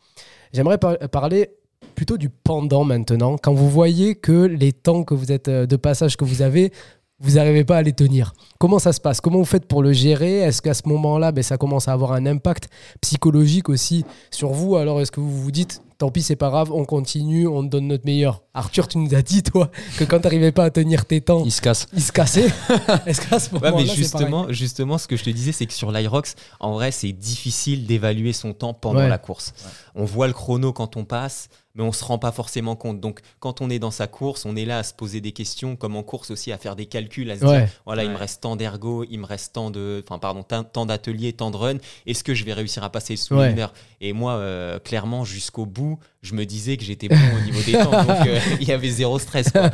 J'aimerais par- parler plutôt du pendant maintenant. Quand vous voyez que les temps que vous êtes euh, de passage que vous avez, vous n'arrivez pas à les tenir. Comment ça se passe? Comment vous faites pour le gérer? Est-ce qu'à ce moment-là, ben, ça commence à avoir un impact psychologique aussi sur vous? Alors est-ce que vous vous dites, tant pis, c'est pas grave, on continue, on donne notre meilleur? Arthur, tu nous as dit, toi, que quand tu n'arrivais pas à tenir tes temps, Il se casse. il se cassait. est-ce qu'à ce moment-là, justement, justement, ce que je te disais, c'est que sur l'Irox, en vrai, c'est difficile d'évaluer son temps pendant Ouais. la course. On voit le chrono quand on passe, mais on se rend pas forcément compte. Donc, quand on est dans sa course, on est là à se poser des questions, comme en course aussi, à faire des calculs, à se Ouais. dire, voilà, il me reste tant d'ergo, il me reste tant de, enfin, pardon, tant d'ateliers, tant de run. Est-ce que je vais réussir à passer sous Ouais. une heure Et moi, euh, clairement, jusqu'au bout, je me disais que j'étais bon au niveau des temps, donc euh, il y avait zéro stress. Quoi.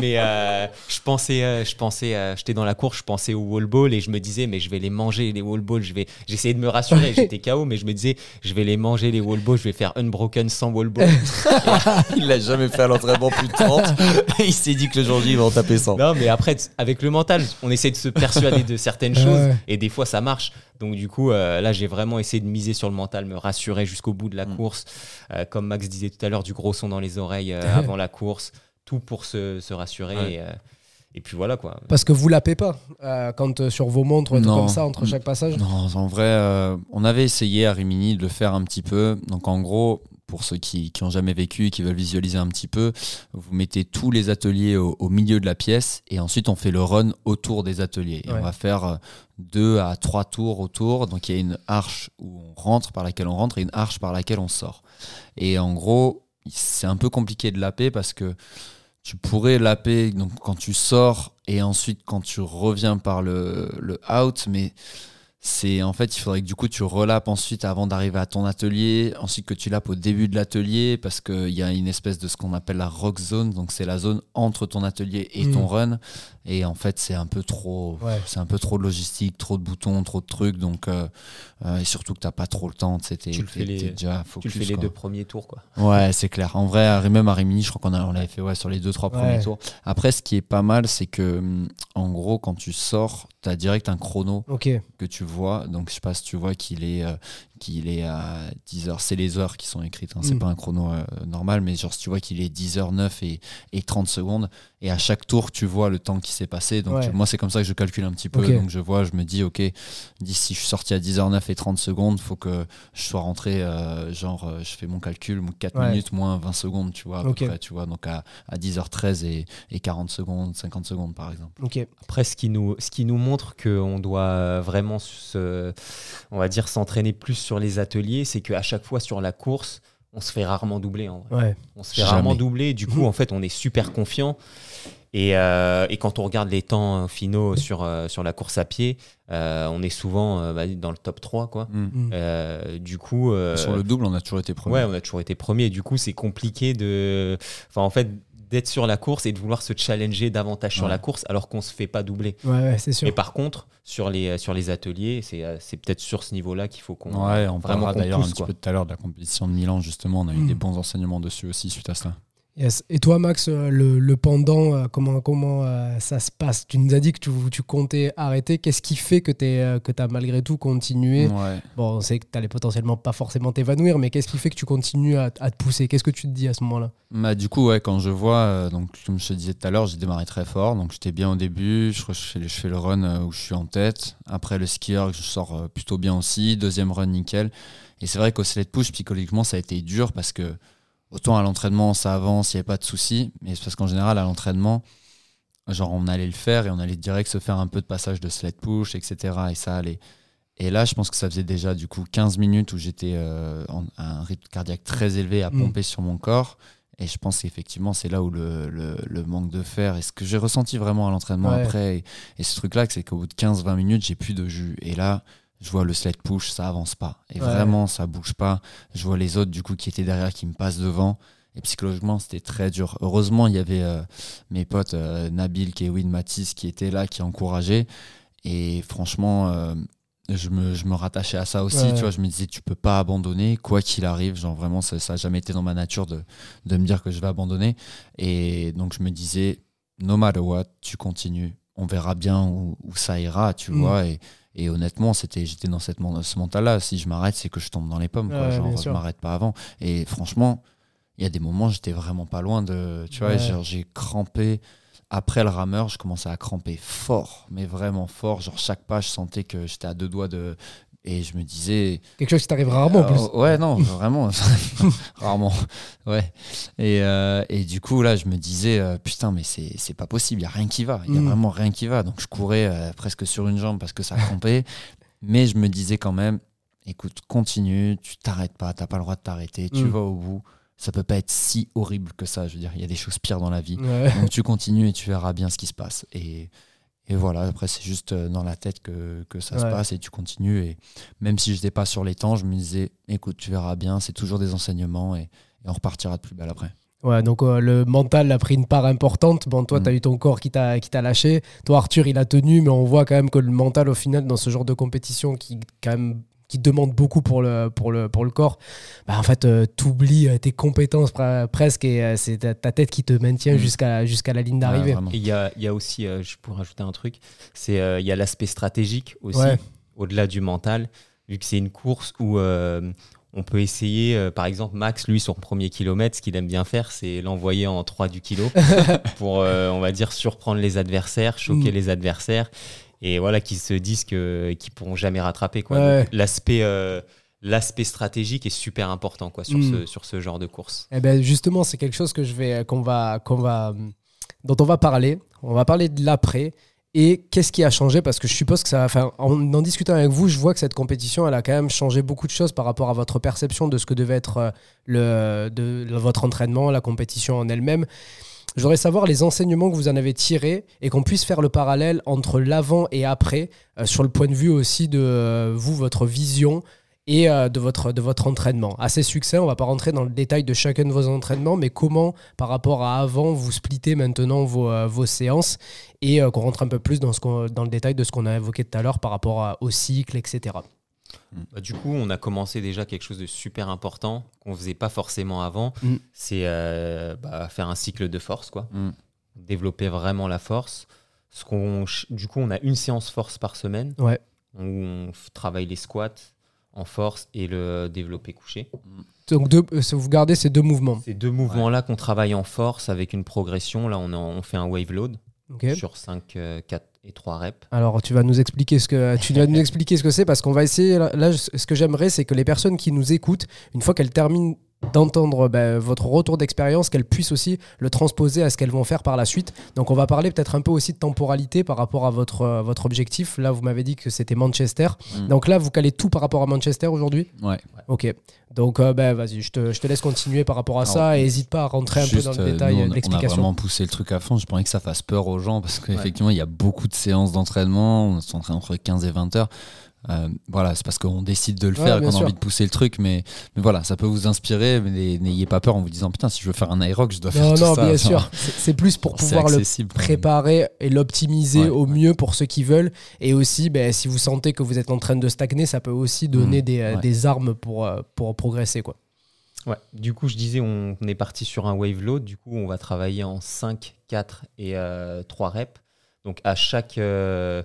Mais euh, je pensais, euh, je pensais, euh, j'étais dans la course, je pensais au wall ball et je me disais, mais je vais les manger les wall balls. Je vais, j'essayais de me rassurer, j'étais KO, mais je me disais, je vais les manger les wall balls, je vais faire unbroken sans wall ball. Il l'a jamais fait à l'entraînement plus de 30. il s'est dit que le jour J, il va en taper 100. non, mais après, avec le mental, on essaie de se persuader de certaines choses ouais. et des fois ça marche. Donc du coup, euh, là, j'ai vraiment essayé de miser sur le mental, me rassurer jusqu'au bout de la Mm. course. Euh, comme Max disait tout à l'heure, du gros son dans les oreilles euh, avant la course, tout pour se, se rassurer. Ouais. Et, euh, et puis voilà quoi. Parce que vous lapez pas euh, quand euh, sur vos montres, ou comme ça, entre chaque passage Non, en vrai, euh, on avait essayé à Rimini de le faire un petit peu. Donc en gros, pour ceux qui n'ont jamais vécu et qui veulent visualiser un petit peu, vous mettez tous les ateliers au, au milieu de la pièce et ensuite on fait le run autour des ateliers. Et Ouais. on va faire euh, deux à trois tours autour. Donc il y a une arche où on rentre, par laquelle on rentre, et une arche par laquelle on sort. Et en gros, c'est un peu compliqué de laper parce que tu pourrais laper donc quand tu sors et ensuite quand tu reviens par le, le out, mais c'est en fait il faudrait que du coup tu relapes ensuite avant d'arriver à ton atelier, ensuite que tu lapes au début de l'atelier parce qu'il y a une espèce de ce qu'on appelle la rock zone, donc c'est la zone entre ton atelier et ton Mm. run, et en fait c'est un peu trop, Ouais. c'est un peu trop de logistique, trop de boutons, trop de trucs, donc euh, euh, et surtout que t'as pas trop le temps, t'es- Tu le fais les- déjà Tu le fais les deux premiers tours quoi. Ouais, c'est clair. En vrai, même à Rimini, je crois qu'on a- on l'avait fait ouais, sur les deux, trois premiers tours. Après, ce qui est pas mal, c'est que, hum, en gros, quand tu sors, tu as direct un chrono que tu vois. Donc, je sais pas si tu vois qu'il est, euh, qu'il est à 10 heures. C'est les heures qui sont écrites. hein. C'est Mm. pas un chrono euh, normal, mais genre, si tu vois qu'il est 10h09 et, et 30 secondes. Et à chaque tour, tu vois le temps qui s'est passé. Donc, Ouais. tu- moi, c'est comme ça que je calcule un petit peu. Ok. Donc, je vois, je me dis, OK, d'ici, je suis sorti à 10h09 et 30 secondes, faut que je sois rentré, euh, genre, euh, je fais mon calcul, mon 4 Ouais. minutes moins 20 secondes, tu vois, à peu près, tu vois. Donc, à, à 10h13 et, et 40 secondes, 50 secondes, par exemple. Ok. Après, ce qui nous, ce qui nous montre qu'on doit vraiment se, on va dire, s'entraîner plus sur les ateliers, c'est qu'à chaque fois sur la course, on se fait rarement doubler. En vrai. Ouais. On se fait Jamais. rarement doubler. Du coup, en fait, on est super confiant. Et, euh, et quand on regarde les temps finaux sur, euh, sur la course à pied, euh, on est souvent euh, bah, dans le top 3. Quoi. Mm. Euh, du coup, euh, Sur le double, on a toujours été premier. Ouais, on a toujours été premier. Du coup, c'est compliqué de. Enfin, en fait, d'être sur la course et de vouloir se challenger davantage sur la course alors qu'on se fait pas doubler. Ouais, ouais, c'est sûr. Mais par contre, sur les, sur les ateliers, c'est euh, c'est peut-être sur ce niveau-là qu'il faut qu'on. Ouais, on vraiment parlera d'ailleurs un petit peu tout à l'heure de la compétition de Milan, justement. On a eu des bons enseignements dessus aussi suite à cela. Yes. Et toi, Max, euh, le, le pendant, euh, comment, comment euh, ça se passe? Tu nous as dit que tu, tu comptais arrêter. Qu'est-ce qui fait que tu as malgré tout continué? Ouais. Bon, on sait que tu allais potentiellement pas forcément t'évanouir, mais qu'est-ce qui fait que tu continues à, à te pousser? Qu'est-ce que tu te dis à ce moment-là? Bah, du coup, ouais, quand je vois, euh, donc, comme je te disais tout à l'heure, j'ai démarré très fort. Donc, j'étais bien au début. Je, je, fais, je fais le run où je suis en tête. Après, le skieur, je sors plutôt bien aussi. Deuxième run, nickel. Et c'est vrai qu'au sled push, psychologiquement, ça a été dur parce que autant à l'entraînement, ça avance, il n'y avait pas de souci. Mais c'est parce qu'en général, à l'entraînement, genre, on allait le faire et on allait direct se faire un peu de passage de sled push, etc. Et ça allait. Et là, je pense que ça faisait déjà du coup 15 minutes où j'étais euh, à un rythme cardiaque très élevé à Mm. pomper sur mon corps. Et je pense qu'effectivement, c'est là où le, le- le manque de fer, et ce que j'ai ressenti vraiment à l'entraînement Ouais. après, et, et ce truc-là, c'est qu'au bout de 15-20 minutes, j'ai plus de jus. Et là, je vois le sled push, ça avance pas. Et Ouais. vraiment, ça bouge pas. Je vois les autres, du coup, qui étaient derrière, qui me passent devant. Et psychologiquement, c'était très dur. Heureusement, il y avait euh, mes potes euh, Nabil, Kevin, Mathis qui étaient là, qui encourageaient. Et franchement, euh, je, me, je me rattachais à ça aussi. Ouais. Tu vois, je me disais, tu peux pas abandonner, quoi qu'il arrive. Genre, vraiment, ça n'a jamais été dans ma nature de, de me dire que je vais abandonner. Et donc, je me disais, no matter what, tu continues. On verra bien où, où ça ira, tu Mm. vois. Et, et honnêtement, c'était, j'étais dans cette, ce mental-là. Si je m'arrête, c'est que je tombe dans les pommes. Quoi. Ouais, Genre, je m'arrête pas avant. Et franchement, il y a des moments, j'étais vraiment pas loin de. Tu vois, Ouais. j'ai crampé. Après le rameur, je commençais à cramper fort, mais vraiment fort. Genre, chaque pas, je sentais que j'étais à deux doigts de. Et je me disais. Quelque chose qui t'arrive rarement en plus. Euh, ouais, non, vraiment. rarement. Ouais. Et, euh, et du coup, là, je me disais, euh, putain, mais c'est c'est pas possible, il n'y a rien qui va. Il n'y a Mm. vraiment rien qui va. Donc, je courais euh, presque sur une jambe parce que ça crampait. mais je me disais quand même, écoute, continue, tu t'arrêtes pas, t'as pas le droit de t'arrêter, tu Mm. vas au bout. Ça peut pas être si horrible que ça. Je veux dire, il y a des choses pires dans la vie. Ouais. Donc tu continues et tu verras bien ce qui se passe. Et, et voilà, après c'est juste euh, dans la tête que, que ça se passe et tu continues. Et même si je n'étais pas sur les temps, je me disais, écoute, tu verras bien, c'est toujours des enseignements et, et on repartira de plus belle après. Ouais, donc euh, le mental a pris une part importante. Bon, toi, Mm. tu as eu ton corps qui t'a qui t'a lâché. Toi, Arthur, il a tenu, mais on voit quand même que le mental, au final, dans ce genre de compétition qui, quand même, qui demande beaucoup pour le, pour le, pour le corps, bah, en fait, tu oublies tes compétences pre- presque et euh, c'est ta, ta tête qui te maintient Mm. jusqu'à jusqu'à la ligne d'arrivée. il y a, il y a aussi, euh, je pourrais rajouter un truc, c'est euh, il y a l'aspect stratégique aussi, Ouais. au-delà du mental, vu que c'est une course où euh, on peut essayer, euh, par exemple, Max, lui, sur le premier kilomètre, ce qu'il aime bien faire, c'est l'envoyer en 3 du kilo pour, euh, on va dire, surprendre les adversaires, choquer Mm. les adversaires, et voilà, qu'ils se disent que- qu'ils pourront jamais rattraper. quoi. Ouais. L'aspect euh, l'aspect stratégique est super important quoi, sur, Mm. ce, sur ce genre de course. Eh ben justement, c'est quelque chose que je vais, qu'on va, qu'on va, dont on va parler. On va parler de l'après et qu'est-ce qui a changé? Parce que je suppose que ça, enfin, en, en discutant avec vous, je vois que cette compétition, elle a quand même changé beaucoup de choses par rapport à votre perception de ce que devait être euh, le, de, votre entraînement, la compétition en elle-même. Je voudrais savoir les enseignements que vous en avez tirés et qu'on puisse faire le parallèle entre l'avant et après, euh, sur le point de vue aussi de euh, vous, votre vision et euh, de, votre, de votre entraînement. Assez succinct, on va pas rentrer dans le détail de chacun de vos entraînements, mais comment, par rapport à avant, vous splittez maintenant vos, séances et qu'on rentre un peu plus dans, ce dans le détail de ce qu'on a évoqué tout à l'heure par rapport à- au cycle, etc. Bah, du coup, on a commencé déjà quelque chose de super important qu'on faisait pas forcément avant. Mm. C'est euh, bah, faire un cycle de force, quoi. Mm. Développer vraiment la force. Ce qu'on, ch- du coup, on a une séance force par semaine Ouais. où on travaille les squats en force et le développé couché. Donc deux, euh, vous gardez ces deux mouvements. Ces deux mouvements-là qu'on travaille en force avec une progression. Là, on, est en- on fait un wave load sur 5, 4 et 3 reps. Alors, tu vas nous expliquer ce que tu vas nous expliquer ce que c'est parce qu'on va essayer. Là, là, ce que j'aimerais, c'est que les personnes qui nous écoutent, une fois qu'elles terminent d'entendre ben, votre retour d'expérience, qu'elles puissent aussi le transposer à ce qu'elles vont faire par la suite. Donc, on va parler peut-être un peu aussi de temporalité par rapport à votre, euh, votre objectif. Là, vous m'avez dit que c'était Manchester. Mm. Donc là, vous calez tout par rapport à Manchester aujourd'hui? Ouais. Ok. Donc, euh, ben, vas-y, je te, je te laisse continuer par rapport à Alors, ça et n'hésite pas à rentrer un peu dans le euh, détail nous, euh, on, a l'explication. vraiment poussé le truc à fond. Je pensais que ça fasse peur aux gens parce Ouais. qu'effectivement, il y a beaucoup de séances d'entraînement. On s'entraîne entre 15 et 20 heures. Euh, voilà, c'est parce qu'on décide de le Ouais, faire et bien qu'on a envie de pousser le truc. Mais, mais voilà, ça peut vous inspirer. Mais n'ayez pas peur en vous disant Putain, si je veux faire un aerox, je dois faire Non, tout non, ça. bien Enfin, sûr. C'est plus pour pouvoir le préparer et l'optimiser Ouais, au ouais. mieux pour ceux qui veulent. Et aussi, ben, si vous sentez que vous êtes en train de stagner, ça peut aussi donner Mmh, des, euh, ouais. des armes pour, euh, pour progresser. Quoi. Ouais. Du coup, je disais, on, on est parti sur un wave load. Du coup, on va travailler en 5, 4 et euh, 3 reps. Donc, à chaque. euh,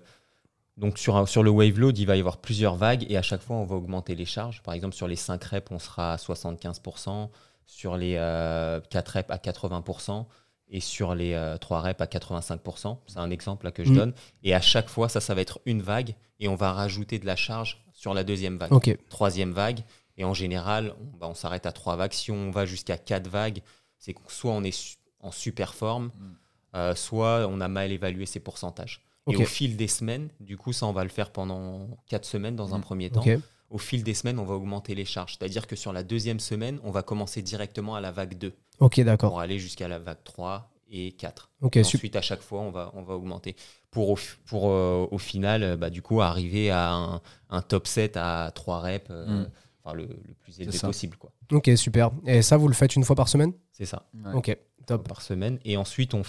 donc, sur, un- sur le wave load, il va y avoir plusieurs vagues et à chaque fois, on va augmenter les charges. Par exemple, sur les 5 reps, on sera à 75%. Sur les euh, 4 reps, à 80%. Et sur les euh, 3 reps, à 85%. C'est un exemple là, que je Mm. donne. Et à chaque fois, ça, ça va être une vague et on va rajouter de la charge sur la deuxième vague troisième vague. Et en général, on, bah, on s'arrête à trois vagues. Si on va jusqu'à quatre vagues, c'est que soit on est su- en super forme, Mm. euh, soit on a mal évalué ses pourcentages. Et au fil des semaines, du coup, ça, on va le faire pendant 4 semaines dans un Mm. premier temps. Au fil des semaines, on va augmenter les charges. C'est-à-dire que sur la deuxième semaine, on va commencer directement à la vague 2 Ok, d'accord. pour aller jusqu'à la vague 3 et 4. Ok, Et super. Ensuite, à chaque fois, on va, on va augmenter. Pour au, pour, euh, au final, euh, bah, du coup, arriver à un, un top 7 à 3 reps, euh, Mm. enfin, le, le plus élevé possible. quoi. Ok, super. Et ça, vous le faites une fois par semaine? C'est ça, Ouais. Ok, top. par semaine. Et ensuite, on,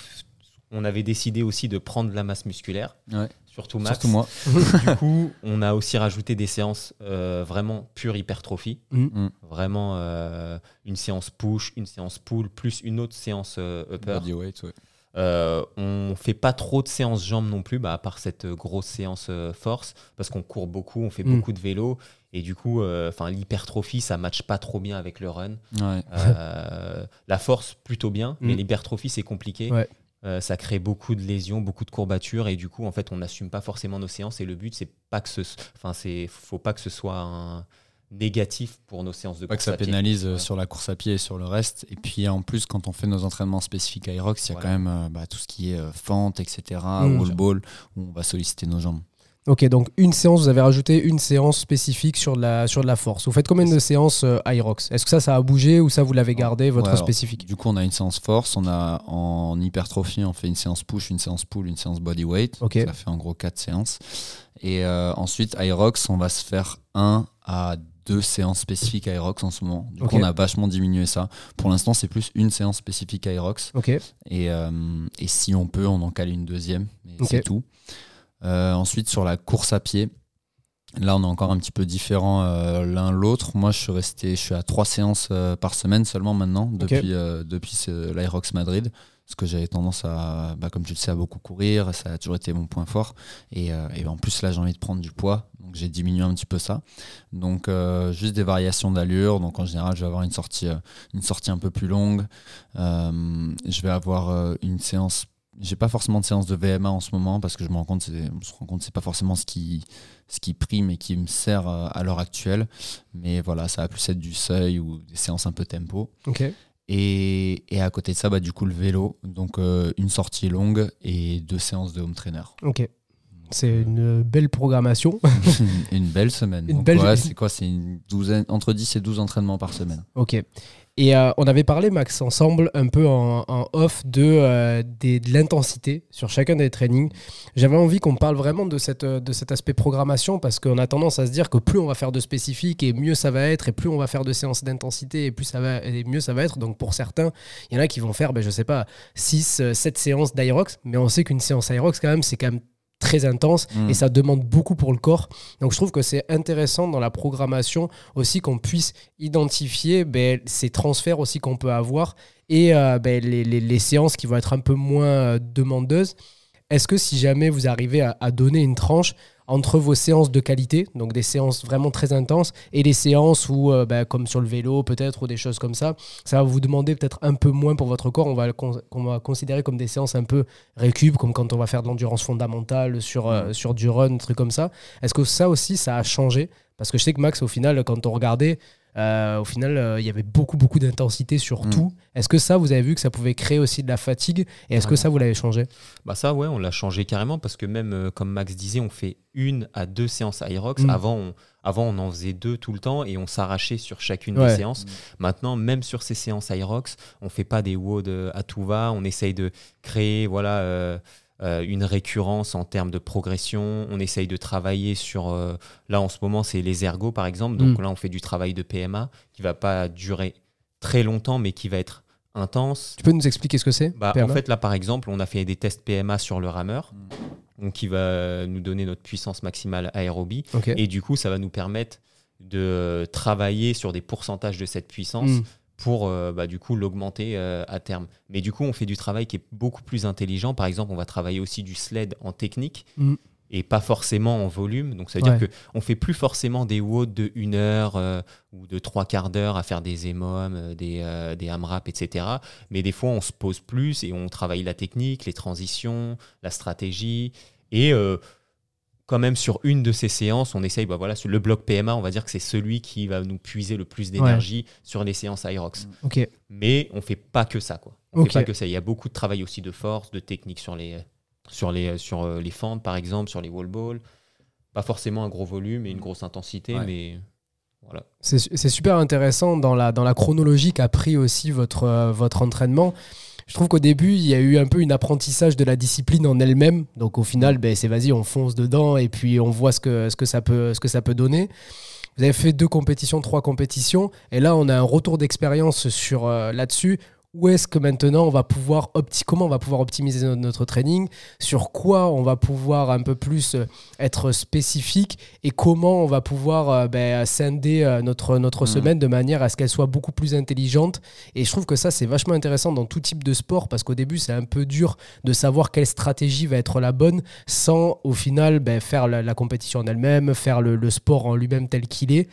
on avait décidé aussi de prendre de la masse musculaire, Ouais. surtout Max. Surtout moi. Du coup, on a aussi rajouté des séances euh, vraiment pure hypertrophie. Mm. Mm. Vraiment euh, une séance push, une séance pull, plus une autre séance euh, upper. Ouais. Euh, on fait pas trop de séances jambes non plus, bah, à part cette grosse séance euh, force, parce qu'on court beaucoup, on fait Mm. beaucoup de vélo. Et du coup, euh, enfin l'hypertrophie, ça matche pas trop bien avec le run. Ouais. Euh, la force, plutôt bien, mais l'hypertrophie, c'est compliqué. Euh, ça crée beaucoup de lésions, beaucoup de courbatures, et du coup, en fait, on n'assume pas forcément nos séances. Et le but, c'est pas que ce, enfin, c'est, faut pas que ce soit un négatif pour nos séances de Pas que course ça à pied. pénalise euh, sur la course à pied et sur le reste. Et puis en plus, quand on fait nos entraînements spécifiques à Irox, il y a Voilà. quand même euh, bah, tout ce qui est fente, etc., Mm. wall ball, où on va solliciter nos jambes. Ok, donc une séance, vous avez rajouté une séance spécifique sur de la, sur de la force. Vous faites combien de séances euh, Irox Est-ce que ça, ça a bougé ou ça, vous l'avez gardé, votre Ouais, alors, spécifique? Du coup, on a une séance force, on a en hypertrophie, on fait une séance push, une séance pull, une séance bodyweight. Ok. Ça fait en gros quatre séances. Et euh, ensuite, Irox, on va se faire un à deux séances spécifiques à Irox en ce moment. Du coup, on a vachement diminué ça. Pour l'instant, c'est plus une séance spécifique à Irox. Ok, Et, euh, et si on peut, on en cale une deuxième. Mais Ok. C'est tout. Euh, ensuite, sur la course à pied, là, on est encore un petit peu différent euh, l'un l'autre. Moi, je suis resté, je suis à trois séances euh, par semaine seulement maintenant, depuis, depuis l'Irox Madrid. Parce que j'avais tendance à, bah, comme tu le sais, à beaucoup courir. Ça a toujours été mon point fort. Et, et en plus, là, j'ai envie de prendre du poids. Donc, j'ai diminué un petit peu ça. Donc, juste des variations d'allure. Donc, en général, je vais avoir une sortie, une sortie un peu plus longue. Je vais avoir une séance. J'ai pas forcément de séance de VMA en ce moment parce que je me rends compte, on se rend compte, c'est pas forcément ce qui, ce qui prime et qui me sert euh, à l'heure actuelle. Mais voilà, ça va plus être du seuil ou des séances un peu tempo. ok. Et, et à côté de ça, bah, du coup, le vélo. Donc, euh, une sortie longue et deux séances de home trainer. Ok. C'est une belle programmation. une belle semaine. Une belle- ouais, c'est quoi C'est une douzaine, entre 10 et 12 entraînements par semaine. Ok. Et euh, on avait parlé, Max, ensemble, un peu en, off, de, euh, de l'intensité sur chacun des trainings. J'avais envie qu'on parle vraiment euh, de cet aspect programmation parce qu'on a tendance à se dire que plus on va faire de spécifique et mieux ça va être, et plus on va faire de séances d'intensité et et mieux ça va être. Donc pour certains, il y en a qui vont faire, ben, je sais pas, 6, 7 séances d'Irox, mais on sait qu'une séance Irox, quand même, c'est quand même très intense Mm. et ça demande beaucoup pour le corps. Donc je trouve que c'est intéressant dans la programmation aussi qu'on puisse identifier ben, ces transferts aussi qu'on peut avoir et euh, ben, les, les- les séances qui vont être un peu moins euh, demandeuses. Est-ce que si jamais vous arrivez à, à donner une tranche entre vos séances de qualité, donc des séances vraiment très intenses, et les séances où, euh, ben, comme sur le vélo peut-être, ou des choses comme ça, ça va vous demander peut-être un peu moins pour votre corps, on va va considérer comme des séances un peu récup, comme quand on va faire de l'endurance fondamentale sur, euh, sur du run, trucs comme ça. Est-ce que ça aussi, ça a changé? Parce que je sais que Max, au final, quand on regardait, euh, au final, euh, il y avait beaucoup, beaucoup d'intensité sur Mm. tout. Est-ce que ça, vous avez vu que ça pouvait créer aussi de la fatigue Et est-ce que ça, vous l'avez changé? Bah ça, ouais, on l'a changé carrément parce que même, euh, comme Max disait, on fait une à deux séances Irox. Mm. Avant, on, avant, on en faisait deux tout le temps et on s'arrachait sur chacune Ouais. des séances. Maintenant, même sur ces séances Irox, on fait pas des WOD à tout va. On essaye de créer voilà, euh, une récurrence en termes de progression. On essaye de travailler sur... euh, là, en ce moment, c'est les ergos, par exemple. Donc Mm. là, on fait du travail de PMA qui va pas durer très longtemps, mais qui va être intense. Tu peux nous expliquer ce que c'est Bah, en fait, là, par exemple, on a fait des tests PMA sur le rameur, donc qui va nous donner notre puissance maximale aérobie. Et du coup, ça va nous permettre de travailler sur des pourcentages de cette puissance Mm. Pour euh, bah, du coup l'augmenter euh, à terme. Mais du coup, on fait du travail qui est beaucoup plus intelligent. Par exemple, on va travailler aussi du sled en technique. Mm. Et pas forcément en volume. Donc, ça veut Ouais. dire qu'on ne fait plus forcément des WOD de une heure euh, ou de trois quarts d'heure à faire des EMOM, des, des AMRAP, etc. Mais des fois, on se pose plus et on travaille la technique, les transitions, la stratégie. Et quand même, sur une de ces séances, on essaye, bah voilà, sur le bloc PMA, on va dire que c'est celui qui va nous puiser le plus d'énergie sur les séances Irox. Ok. Mais on fait pas que ça, quoi. On fait pas que ça. Il y a beaucoup de travail aussi de force, de technique sur les, sur les, sur euh, les fentes, par exemple, sur les wall balls. Pas forcément un gros volume et une grosse intensité, Ouais. mais voilà. C'est c'est super intéressant dans la, dans la chronologie qu'a pris aussi votre, euh, votre entraînement. Je trouve qu'au début, il y a eu un peu un apprentissage de la discipline en elle-même. Donc au final, ben, c'est vas-y, on fonce dedans et puis on voit ce que, ce que, ça, peut, ce que ça peut donner. Vous avez fait deux compétitions, trois compétitions, et là on a un retour d'expérience sur euh, là-dessus. Où est-ce que maintenant on va pouvoir opti comment on va pouvoir optimiser notre, notre training, sur quoi on va pouvoir un peu plus euh, être spécifique et comment on va pouvoir euh, ben, scinder euh, notre, notre Mhm. semaine de manière à ce qu'elle soit beaucoup plus intelligente. Et je trouve que ça c'est vachement intéressant dans tout type de sport parce qu'au début c'est un peu dur de savoir quelle stratégie va être la bonne sans au final ben, faire la, la compétition en elle-même, faire le, le sport en lui-même tel qu'il est.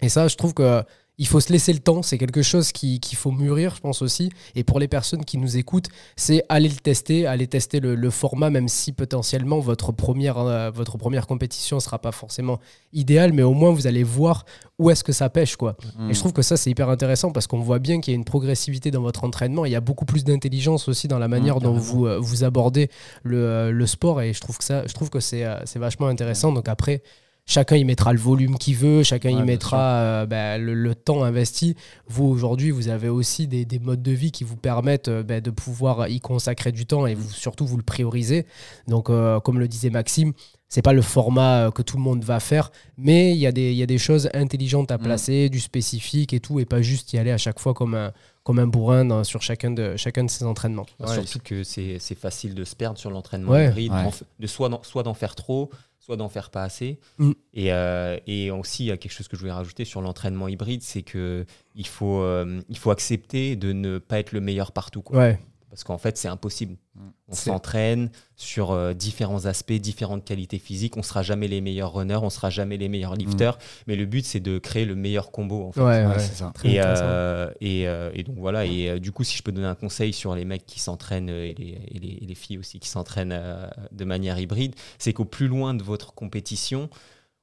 Et ça, je trouve que il faut se laisser le temps. C'est quelque chose qui- qu'il faut mûrir, je pense aussi. Et pour les personnes qui nous écoutent, c'est aller le tester, aller tester le, le format, même si potentiellement votre première, euh, votre première compétition ne sera pas forcément idéale, mais au moins vous allez voir où est-ce que ça pêche. quoi. Mm. Et je trouve que ça, c'est hyper intéressant parce qu'on voit bien qu'il y a une progressivité dans votre entraînement. Il y a beaucoup plus d'intelligence aussi dans la manière dont vous, euh, vous abordez le, euh, le sport. Et je trouve que, ça, je trouve que c'est c'est vachement intéressant. Donc après, chacun y mettra le volume qu'il veut, chacun Ouais, y mettra euh, bah, le, le temps investi. Vous, aujourd'hui, vous avez aussi des, des modes de vie qui vous permettent euh, bah, de pouvoir y consacrer du temps et vous, surtout vous le priorisez. Donc, euh, comme le disait Maxime, c'est pas le format euh, que tout le monde va faire, mais il y, a des- il y a des choses intelligentes à Mm. placer, du spécifique et tout, et pas juste y aller à chaque fois comme un, comme un bourrin dans- sur chacun de, chacun de ses entraînements. Ouais, Surtout que c'est facile de se perdre sur l'entraînement Ouais. hybride, Ouais. de soit d'en faire trop, soit d'en faire pas assez. Mm. Et, euh, et aussi, il y a quelque chose que je voulais rajouter sur l'entraînement hybride, c'est que il faut, euh, il faut accepter de ne pas être le meilleur partout. quoi. Ouais, Parce qu'en fait, c'est impossible. Mm. On s'entraîne sur euh, différents aspects, différentes qualités physiques. On sera jamais les meilleurs runners, on sera jamais les meilleurs lifters. Mais le but, c'est de créer le meilleur combo. En fait. ouais, Ouais, ça. Et, euh, et, euh, et donc voilà, et euh, du coup, si je peux donner un conseil sur les mecs qui s'entraînent et les, et les- et les filles aussi qui s'entraînent euh, de manière hybride, c'est qu'au plus loin de votre compétition,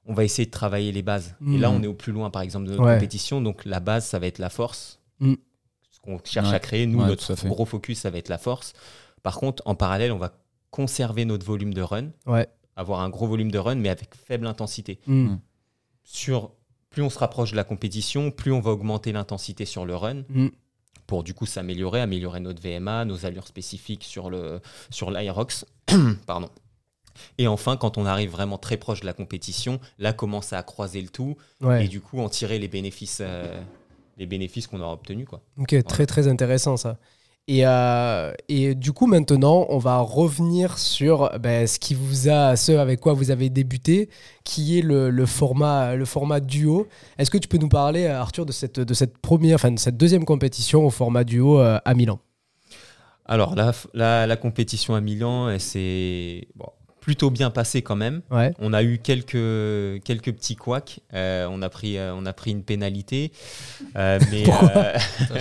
on va essayer de travailler les bases. Et là, Mhm. on est au plus loin, par exemple, de notre Ouais. compétition. Donc la base, ça va être la force. Ce qu'on cherche Ouais. à créer. Nous, Ouais, notre gros focus, ça va être la force. Par contre, en parallèle, on va conserver notre volume de run, Ouais. avoir un gros volume de run, mais avec faible intensité Mm. sur plus on se rapproche de la compétition, plus on va augmenter l'intensité sur le run Mm. pour du coup s'améliorer, améliorer notre VMA, nos allures spécifiques sur le sur l'Aerox. Pardon. Et enfin, quand on arrive vraiment très proche de la compétition, là commencer à croiser le tout Ouais. et du coup en tirer les bénéfices euh, les bénéfices qu'on aura obtenus quoi. Ok, très très intéressant ça. Et, euh, et du coup, maintenant, on va revenir sur ben, ce qui vous a, ce avec quoi vous avez débuté, qui est le, le format, le format duo. Est-ce que tu peux nous parler, Arthur, de cette, de cette première, enfin de cette deuxième compétition au format duo euh, à Milan? Alors la, la, la compétition à Milan, s'est bon, plutôt bien passée quand même. Ouais. On a eu quelques, quelques petits couacs. Euh, on, a pris, euh, on a pris une pénalité. Euh, mais euh,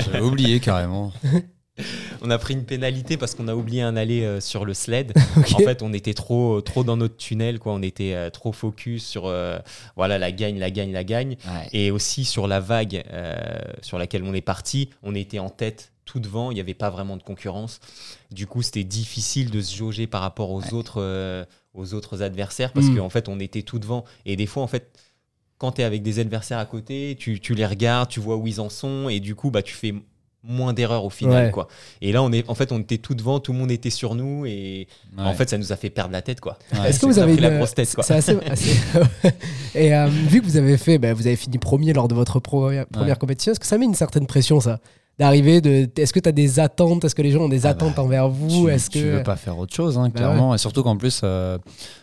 J'avais oublié carrément. on a pris une pénalité parce qu'on a oublié un aller euh, sur le sled. En fait, on était trop, trop dans notre tunnel. Quoi. On était euh, trop focus sur euh, voilà, la gagne, la gagne, la gagne. Ouais. Et aussi sur la vague euh, sur laquelle on est parti, on était en tête tout devant, il n'y avait pas vraiment de concurrence. Du coup, c'était difficile de se jauger par rapport aux, autres, euh, aux autres adversaires parce Mm. qu'en fait, on était tout devant. Et des fois, en fait, quand tu es avec des adversaires à côté, tu, tu les regardes, tu vois où ils en sont et du coup, bah, tu fais moins d'erreurs au final. Ouais. Quoi. Et là, on est, en fait, on était tout devant, tout le monde était sur nous et Ouais. en fait, ça nous a fait perdre la tête. Quoi. Est-ce que vous avez pris la une- grosse tête, quoi. C'est assez. et euh, vu que vous avez fait, ben, vous avez fini premier lors de votre première, compétition, est-ce que ça met une certaine pression ça? D'arriver, de, est-ce que tu as des attentes? Est-ce que les gens ont des Ah attentes bah, envers vous? tu, Est-ce tu que veux pas faire autre chose, hein, Bah clairement. Et surtout qu'en plus, euh,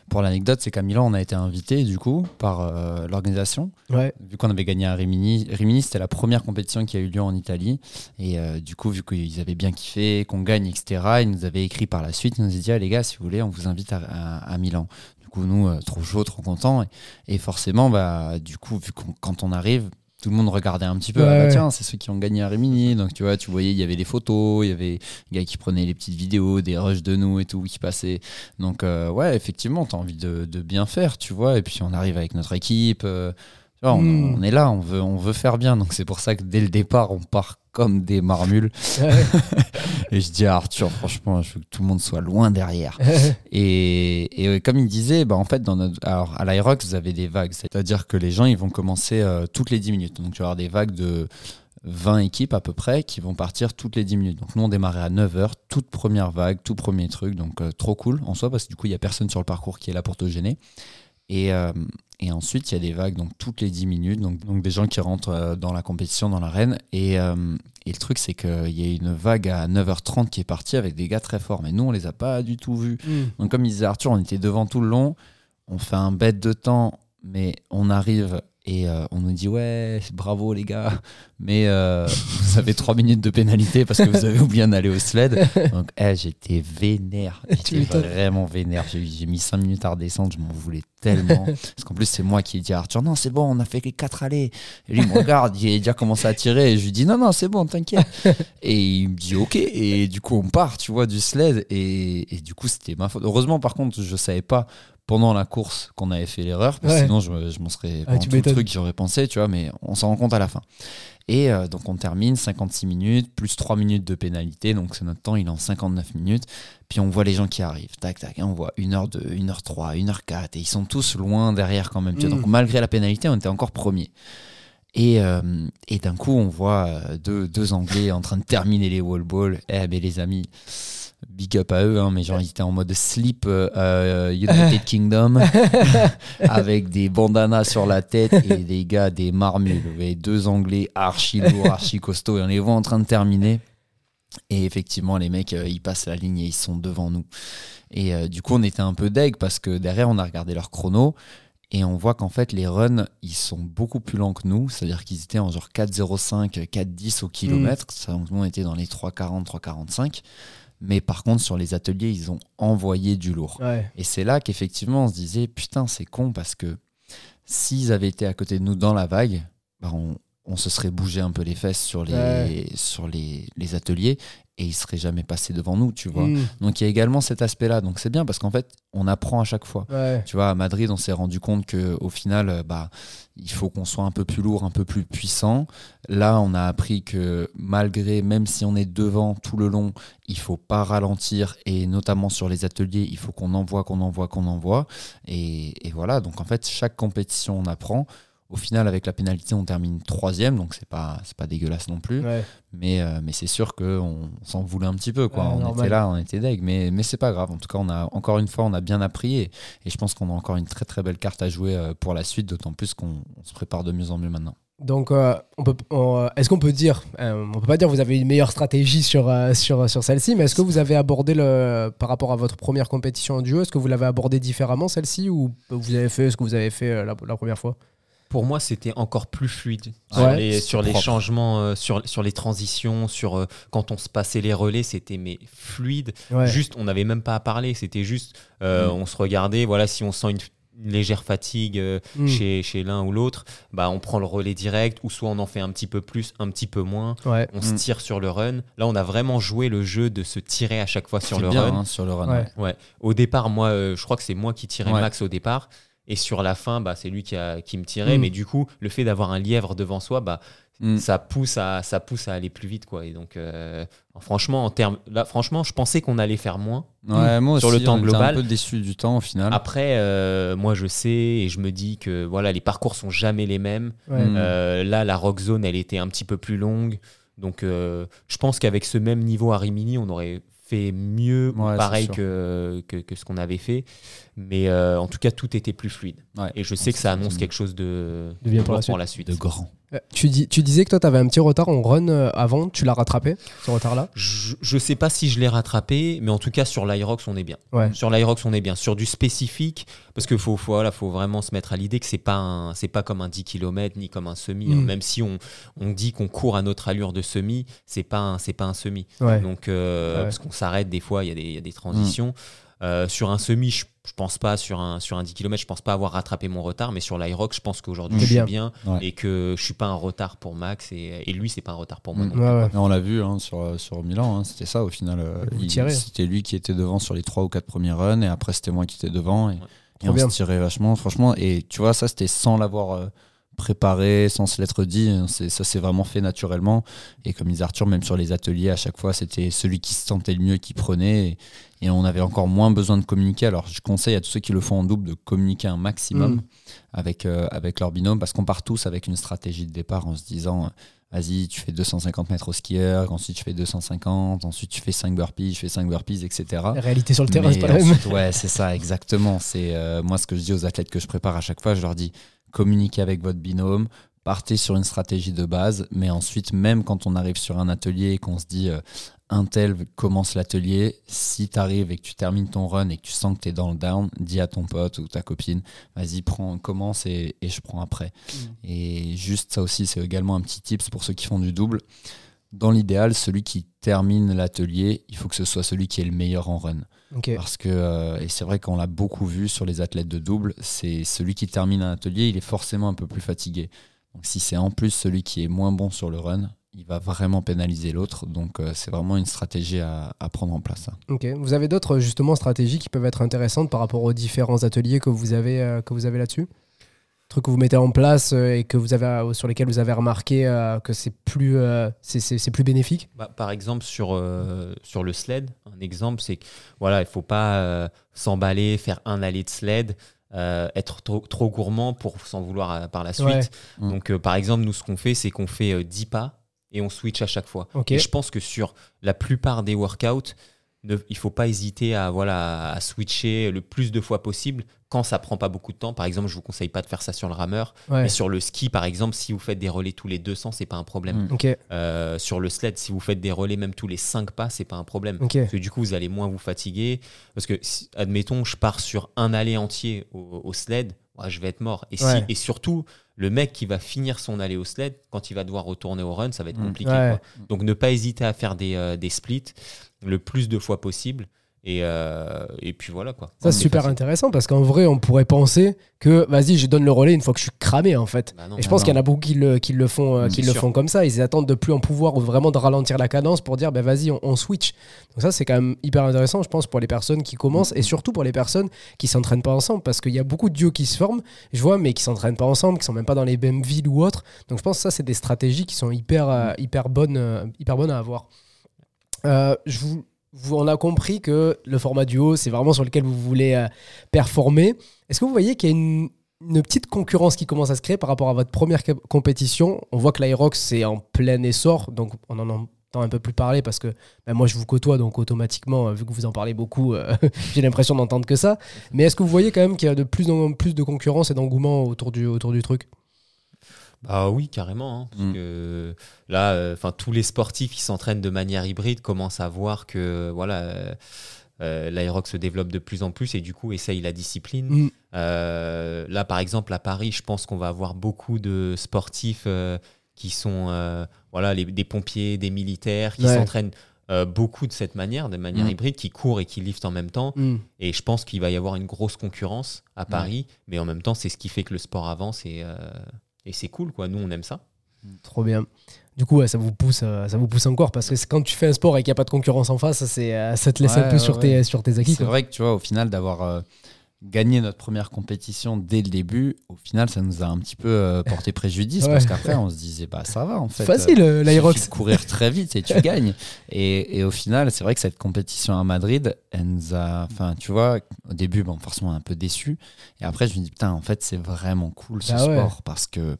pour l'anecdote, c'est qu'à Milan, on a été invité du coup par euh, l'organisation. Ouais. Vu qu'on avait gagné à Rimini, Rimini c'était la première compétition qui a eu lieu en Italie. Et euh, du coup, vu qu'ils avaient bien kiffé, qu'on gagne, etc., ils nous avaient écrit par la suite. Ils nous ont dit, ah, les gars, si vous voulez, on vous invite à, à- à Milan. Du coup, nous, trop chaud, trop contents. Et, et forcément, bah, du coup, vu qu'on quand on arrive, tout le monde regardait un petit peu. Ouais, ah bah tiens, c'est ceux qui ont gagné à Rimini. Donc, tu vois, tu voyais, il y avait des photos, il y avait des gars qui prenaient les petites vidéos, des rushs de nous et tout qui passaient. Donc, euh, ouais, effectivement, tu as envie de, de bien faire, tu vois. Et puis, on arrive avec notre équipe. euh, on, Mm. on est là, on veut, on veut faire bien. Donc, c'est pour ça que dès le départ, on part comme des marmules. Et je dis à Arthur, franchement, je veux que tout le monde soit loin derrière. Et, et, comme il disait, bah, en fait, dans notre, alors, à l'Irox, vous avez des vagues. C'est-à-dire que les gens, ils vont commencer euh, toutes les 10 minutes. Donc, tu vas avoir des vagues de 20 équipes à peu près qui vont partir toutes les 10 minutes. Donc, nous, on démarrait à 9h, toute première vague, tout premier truc. Donc, euh, trop cool en soi, parce que du coup, il n'y a personne sur le parcours qui est là pour te gêner. Et, euh, et ensuite, il y a des vagues donc, toutes les 10 minutes, donc, donc des gens qui rentrent euh, dans la compétition, dans l'arène. Et, euh, et le truc, c'est qu'il y a une vague à 9h30 qui est partie avec des gars très forts. Mais nous, on les a pas du tout vus. Mm. Donc, comme disait Arthur, on était devant tout le long. On fait un bête de temps, mais on arrive et euh, on nous dit Ouais, bravo les gars, mais euh, vous avez 3 minutes de pénalité parce que vous avez oublié d'aller au sled. Donc, eh, j'étais vénère. J'étais vraiment vénère. J'ai mis 5 minutes à redescendre, je m'en voulais tellement. parce qu'en plus, c'est moi qui ai dit à Arthur Non, c'est bon, on a fait les 4 allées. Et lui, il me regarde, il a déjà commencé à tirer. Et je lui dis Non, non, c'est bon, t'inquiète. Et il me dit ok. Et du coup, on part, tu vois, du sled. Et, et du coup, c'était ma faute. Heureusement, par contre, je savais pas pendant la course qu'on avait fait l'erreur. Parce que Ouais. sinon, je, me- je m'en serais. Ah, tu tout le truc, j'aurais pensé, tu vois, mais on s'en rend compte à la fin. Et euh, donc, on termine 56 minutes, plus 3 minutes de pénalité. Donc, c'est notre temps, il est en 59 minutes. Puis, on voit les gens qui arrivent. Tac, tac. Et on voit 1h2, 1h3, 1h4. Et ils sont tous loin derrière quand même. tu vois. Mm. Donc, malgré la pénalité, on était encore premier. Et, euh, et d'un coup, on voit euh, deux, deux Anglais en train de terminer les wall balls. Eh ben les amis, big up à eux, hein, mais genre ils étaient en mode sleep euh, euh, United Kingdom avec des bandanas sur la tête et des gars des marmules. Deux Anglais archi lourds, archi costauds et on les voit en train de terminer. Et effectivement, les mecs, euh, ils passent la ligne et ils sont devant nous. Et euh, du coup, on était un peu deg parce que derrière, on a regardé leur chrono et on voit qu'en fait, les runs, ils sont beaucoup plus lents que nous. C'est-à-dire qu'ils étaient en genre 4,05, 4,10 au kilomètre. Ça, donc nous, on était dans les 3,40, 3,45. Mais par contre, sur les ateliers, ils ont envoyé du lourd. Ouais. Et c'est là qu'effectivement, on se disait, putain, c'est con parce que s'ils avaient été à côté de nous dans la vague, bah, on, on se serait bougé un peu les fesses sur les, Ouais. sur les, les ateliers et ils seraient jamais passés devant nous, tu vois. Mm. Donc il y a également cet aspect-là. Donc c'est bien parce qu'en fait, on apprend à chaque fois. Ouais. Tu vois, à Madrid, on s'est rendu compte que au final, euh, bah, il faut qu'on soit un peu plus lourd, un peu plus puissant. Là, on a appris que malgré, même si on est devant tout le long, il faut pas ralentir et notamment sur les ateliers, il faut qu'on envoie, qu'on envoie, qu'on envoie. Et, et voilà. Donc en fait, chaque compétition, on apprend. Au final, avec la pénalité, on termine troisième, donc c'est pas c'est pas dégueulasse non plus. Ouais. Mais, euh, mais c'est sûr qu'on s'en voulait un petit peu. Quoi. Ouais, on normal. était là, on était deg. Mais, mais c'est pas grave. En tout cas, on a, encore une fois, on a bien appris. Et, et je pense qu'on a encore une très très belle carte à jouer euh, pour la suite, d'autant plus qu'on on se prépare de mieux en mieux maintenant. Donc, euh, on peut, on, euh, est-ce qu'on peut dire, euh, on peut pas dire que vous avez une meilleure stratégie sur, sur, sur celle-ci, mais est-ce que vous avez abordé le, par rapport à votre première compétition en duo, est-ce que vous l'avez abordé différemment celle-ci ou vous avez fait ce que vous avez fait la, la première fois? Pour moi, c'était encore plus fluide Ouais, sur les, sur changements, euh, sur, sur les transitions, sur euh, quand on se passait les relais, c'était mais fluide. Ouais. Juste, on n'avait même pas à parler. C'était juste, euh, Mm. on se regardait. Voilà, si on sent une, une légère fatigue euh, Mm. chez, chez l'un ou l'autre, bah on prend le relais direct, ou soit on en fait un petit peu plus, un petit peu moins. Ouais. On se Mm. tire sur le run. Là, on a vraiment joué le jeu de se tirer à chaque fois sur le bien run. hein, sur le run. Ouais. ouais. Ouais. Au départ, moi, euh, je crois que c'est moi qui tirais Ouais. Max au départ. Et sur la fin, bah, c'est lui qui, a, qui me tirait. Mm. Mais du coup, le fait d'avoir un lièvre devant soi, bah, Mm. ça, pousse à, ça pousse à aller plus vite. Quoi. Et donc, euh, franchement, en termes, là, franchement, je pensais qu'on allait faire moins. Ouais, moi Sur aussi, le temps on était global. un peu déçu du temps au final. Après, euh, moi, je sais et je me dis que voilà, les parcours sont jamais les mêmes. Ouais. Mm. Euh, là, la rock zone, elle était un petit peu plus longue. Donc, je pense qu'avec ce même niveau à Rimini, on aurait fait mieux Ouais, pareil que, que, que ce qu'on avait fait. Mais euh, en tout cas, tout était plus fluide. Ouais. Et je sais que ça annonce quelque chose de, De bien pour la suite. de grand. Euh, Tu, dis, tu disais que toi, tu avais un petit retard en run euh, avant, tu l'as rattrapé, ce retard-là? Je, je sais pas si je l'ai rattrapé, mais en tout cas, sur l'Irox, on est bien. Ouais. Sur l'Irox, on est bien. Sur du spécifique, parce qu'il faut, voilà, faut vraiment se mettre à l'idée que c'est pas, un- c'est pas comme un 10 km ni comme un semi. hein. Mm. Même si on, on dit qu'on court à notre allure de semi, c'est pas un, pas un semi. Ouais. Donc, euh, Ouais. parce qu'on s'arrête des fois, il y, y a des transitions. Euh, sur un semi, je, je pense pas, sur un, sur un 10 km, je pense pas avoir rattrapé mon retard, mais sur l'Irox, je pense qu'aujourd'hui, je suis bien. Ouais. et que je suis pas un retard pour Max, et, et lui, c'est pas un retard pour moi. Mm. non plus. Ouais, ouais. Mais on l'a vu hein, sur, sur Milan, hein, c'était ça au final. euh. C'était lui qui était devant sur les trois ou quatre premiers runs et après c'était moi qui étais devant. Et, on bien. se tirait vachement, franchement. Et tu vois, ça c'était sans l'avoir euh, préparé, sans se l'être dit. C'est- Ça s'est vraiment fait naturellement. Et comme disait Arthur, même sur les ateliers, à chaque fois, c'était celui qui se sentait le mieux qui prenait. Et, et on avait encore moins besoin de communiquer. Alors, je conseille à tous ceux qui le font en double de communiquer un maximum Mm. avec, euh, avec leur binôme parce qu'on part tous avec une stratégie de départ en se disant. euh, Vas-y, tu fais 250 mètres au skieur, ensuite tu fais 250, ensuite tu fais 5 burpees, je fais 5 burpees, etc. La réalité sur le terrain, c'est pas la même. ensuite, Ouais, c'est ça, exactement. C'est euh, moi ce que je dis aux athlètes que je prépare à chaque fois. Je leur dis communiquez avec votre binôme, partez sur une stratégie de base, mais ensuite, même quand on arrive sur un atelier et qu'on se dit euh, un tel commence l'atelier, si tu arrives et que tu termines ton run et que tu sens que tu es dans le down, dis à ton pote ou ta copine, vas-y, prends, commence et, et je prends après. Et juste ça aussi, c'est également un petit tips pour ceux qui font du double. Dans l'idéal, celui qui termine l'atelier, il faut que ce soit celui qui est le meilleur en run. Parce que, euh, et c'est vrai qu'on l'a beaucoup vu sur les athlètes de double, c'est celui qui termine un atelier, il est forcément un peu plus fatigué. Donc si c'est en plus celui qui est moins bon sur le run, il va vraiment pénaliser l'autre. Donc euh, c'est vraiment une stratégie à, à prendre en place. hein. Ok. Vous avez d'autres justement stratégies qui peuvent être intéressantes par rapport aux différents ateliers que vous avez, euh, que vous avez là-dessus? Trucs que vous mettez en place euh, et que vous avez, euh, sur lesquels vous avez remarqué euh, que c'est plus, euh, c'est- c'est c'est plus bénéfique? Bah, par exemple, sur, euh, sur le sled, un exemple, c'est que voilà, il faut pas euh, s'emballer, faire un aller de sled, euh, être trop, trop gourmand pour s'en vouloir euh, par la suite. Ouais. Mm. Donc, euh, par exemple, nous, ce qu'on fait, c'est qu'on fait euh, 10 pas et on switch à chaque fois. Ok. Et je pense que sur la plupart des workouts, ne, il faut pas hésiter à, voilà, à switcher le plus de fois possible quand ça prend pas beaucoup de temps. Par exemple, je vous conseille pas de faire ça sur le rameur. Ouais. Mais sur le ski, par exemple, si vous faites des relais tous les 200, c'est pas un problème. Mm. Ok. Euh, sur le sled, si vous faites des relais même tous les 5 pas, c'est pas un problème. Parce que du coup, vous allez moins vous fatiguer. Parce que, si- admettons, je pars sur un aller entier au, au sled, ouais, je vais être mort. Et, si- Ouais. et surtout, le mec qui va finir son aller au sled, quand il va devoir retourner au run, ça va être Mm. compliqué. Quoi. Donc, ne pas hésiter à faire des, euh, des splits le plus de fois possible. Et, euh, et puis voilà quoi. Ça, c'est super facile. intéressant parce qu'en vrai, on pourrait penser que vas-y, je donne le relais une fois que je suis cramé en fait. Bah non. Et je pense non. qu'il y en a beaucoup qui le, qui le font, euh, Mm, qui le sûr. font comme ça. Ils attendent de plus en pouvoir ou vraiment de ralentir la cadence pour dire, ben vas-y, on, on switch. Donc ça, c'est quand même hyper intéressant, je pense, pour les personnes qui commencent Mm. et surtout pour les personnes qui s'entraînent pas ensemble parce qu'il y a beaucoup de duos qui se forment, je vois, mais qui s'entraînent pas ensemble, qui sont même pas dans les mêmes villes ou autres. Donc je pense que ça, c'est des stratégies qui sont hyper, euh, hyper, bonnes, hyper bonnes à avoir. Euh, je vous, vous- on a compris que le format duo, c'est vraiment sur lequel vous voulez euh, performer. Est-ce que vous voyez qu'il y a une, petite concurrence qui commence à se créer par rapport à votre première compétition? On voit que l'Aerox, c'est en plein essor, donc on en entend un peu plus parler parce que ben, moi, je vous côtoie, donc automatiquement, euh, vu que vous en parlez beaucoup, euh, j'ai l'impression d'entendre que ça. Mais est-ce que vous voyez quand même qu'il y a de plus en plus de concurrence et d'engouement autour du, autour du truc? Bah oui, carrément. hein, parce Mm. que là, euh, enfin, tous les sportifs qui s'entraînent de manière hybride commencent à voir que voilà, euh, euh, l'aérox se développe de plus en plus et du coup essayent la discipline. Mm. Euh, là, par exemple, à Paris, je pense qu'on va avoir beaucoup de sportifs euh, qui sont euh, voilà, les- des pompiers, des militaires, qui Ouais. s'entraînent euh, beaucoup de cette manière, de manière Mm. hybride, qui courent et qui liftent en même temps. Et je pense qu'il va y avoir une grosse concurrence à Paris, mais en même temps, c'est ce qui fait que le sport avance et, euh, et c'est cool, quoi. Nous, on aime ça. Trop bien. Du coup, ouais, ça vous pousse, euh, ça vous pousse encore parce que quand tu fais un sport et qu'il n'y a pas de concurrence en face, ça, c'est, euh, ça te laisse Ouais, un peu ouais, sur, ouais. tes, sur tes acquis. C'est vrai que tu vois, au final, d'avoir euh, gagné notre première compétition dès le début, au final, ça nous a un petit peu euh, porté préjudice Ouais. parce qu'après, on se disait, bah ça va en fait. Facile, euh, Il l'Aerox. courir très vite et tu gagnes. Et, et au final, c'est vrai que cette compétition à Madrid, elle nous a. Enfin, tu vois, au début, bon, forcément, un peu déçu. Et après, je me dis, putain, en fait, c'est vraiment cool ce Bah ouais. sport parce que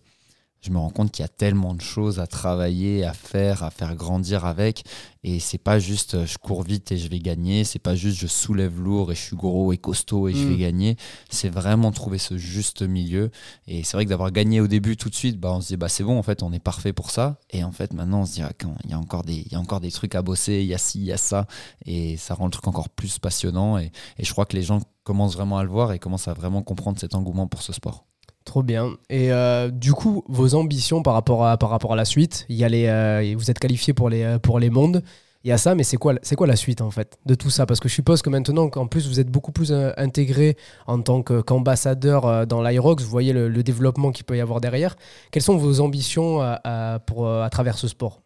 je me rends compte qu'il y a tellement de choses à travailler, à faire, à faire grandir avec. Et c'est pas juste euh, je cours vite et je vais gagner. C'est pas juste je soulève lourd et je suis gros et costaud et je Mm. vais gagner. C'est vraiment trouver ce juste milieu. Et c'est vrai que d'avoir gagné au début tout de suite, bah, on se dit bah c'est bon en fait on est parfait pour ça. Et en fait maintenant on se dit ah, quand il y a encore des il y a encore des trucs à bosser, il y a ci, il y a ça et ça rend le truc encore plus passionnant. Et, et je crois que les gens commencent vraiment à le voir et commencent à vraiment comprendre cet engouement pour ce sport. Trop bien. Et euh, du coup, vos ambitions par rapport à, par rapport à la suite, y euh, vous êtes qualifié pour les, euh, pour les mondes. Il y a ça, mais c'est quoi, c'est quoi la suite en fait de tout ça? Parce que je suppose que maintenant qu'en plus vous êtes beaucoup plus intégré en tant qu'ambassadeur dans l'Irox, vous voyez le, développement qu'il peut y avoir derrière. Quelles sont vos ambitions à, pour, à travers ce sport?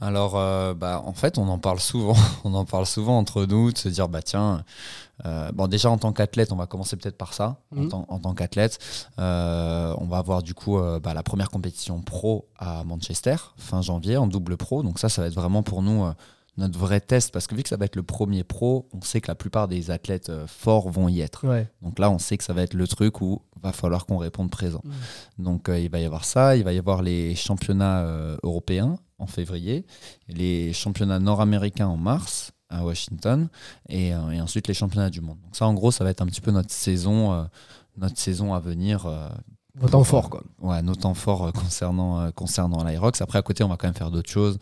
Alors, bah, en fait, on en parle souvent. on en parle souvent entre nous, de se dire, bah tiens, euh, bon, déjà en tant qu'athlète, on va commencer peut-être par ça. En, Mhm. tant, en tant qu'athlète, euh, on va avoir du coup euh, bah, la première compétition pro à Manchester, fin janvier, en double pro. Donc ça, ça va être vraiment pour nous notre vrai test, parce que vu que ça va être le premier pro, on sait que la plupart des athlètes forts vont y être. Ouais. Donc là, on sait que ça va être le truc où va falloir qu'on réponde présent. Donc euh, il va y avoir ça, il va y avoir les championnats européens en février, les championnats nord-américains en mars à Washington et, euh, et ensuite les championnats du monde. Donc ça, en gros, ça va être un petit peu notre saison, euh, notre saison à venir. euh, Vos temps forts, quoi. Ouais, nos temps forts concernant, concernant l'Irox. Après, à côté, on va quand même faire d'autres choses,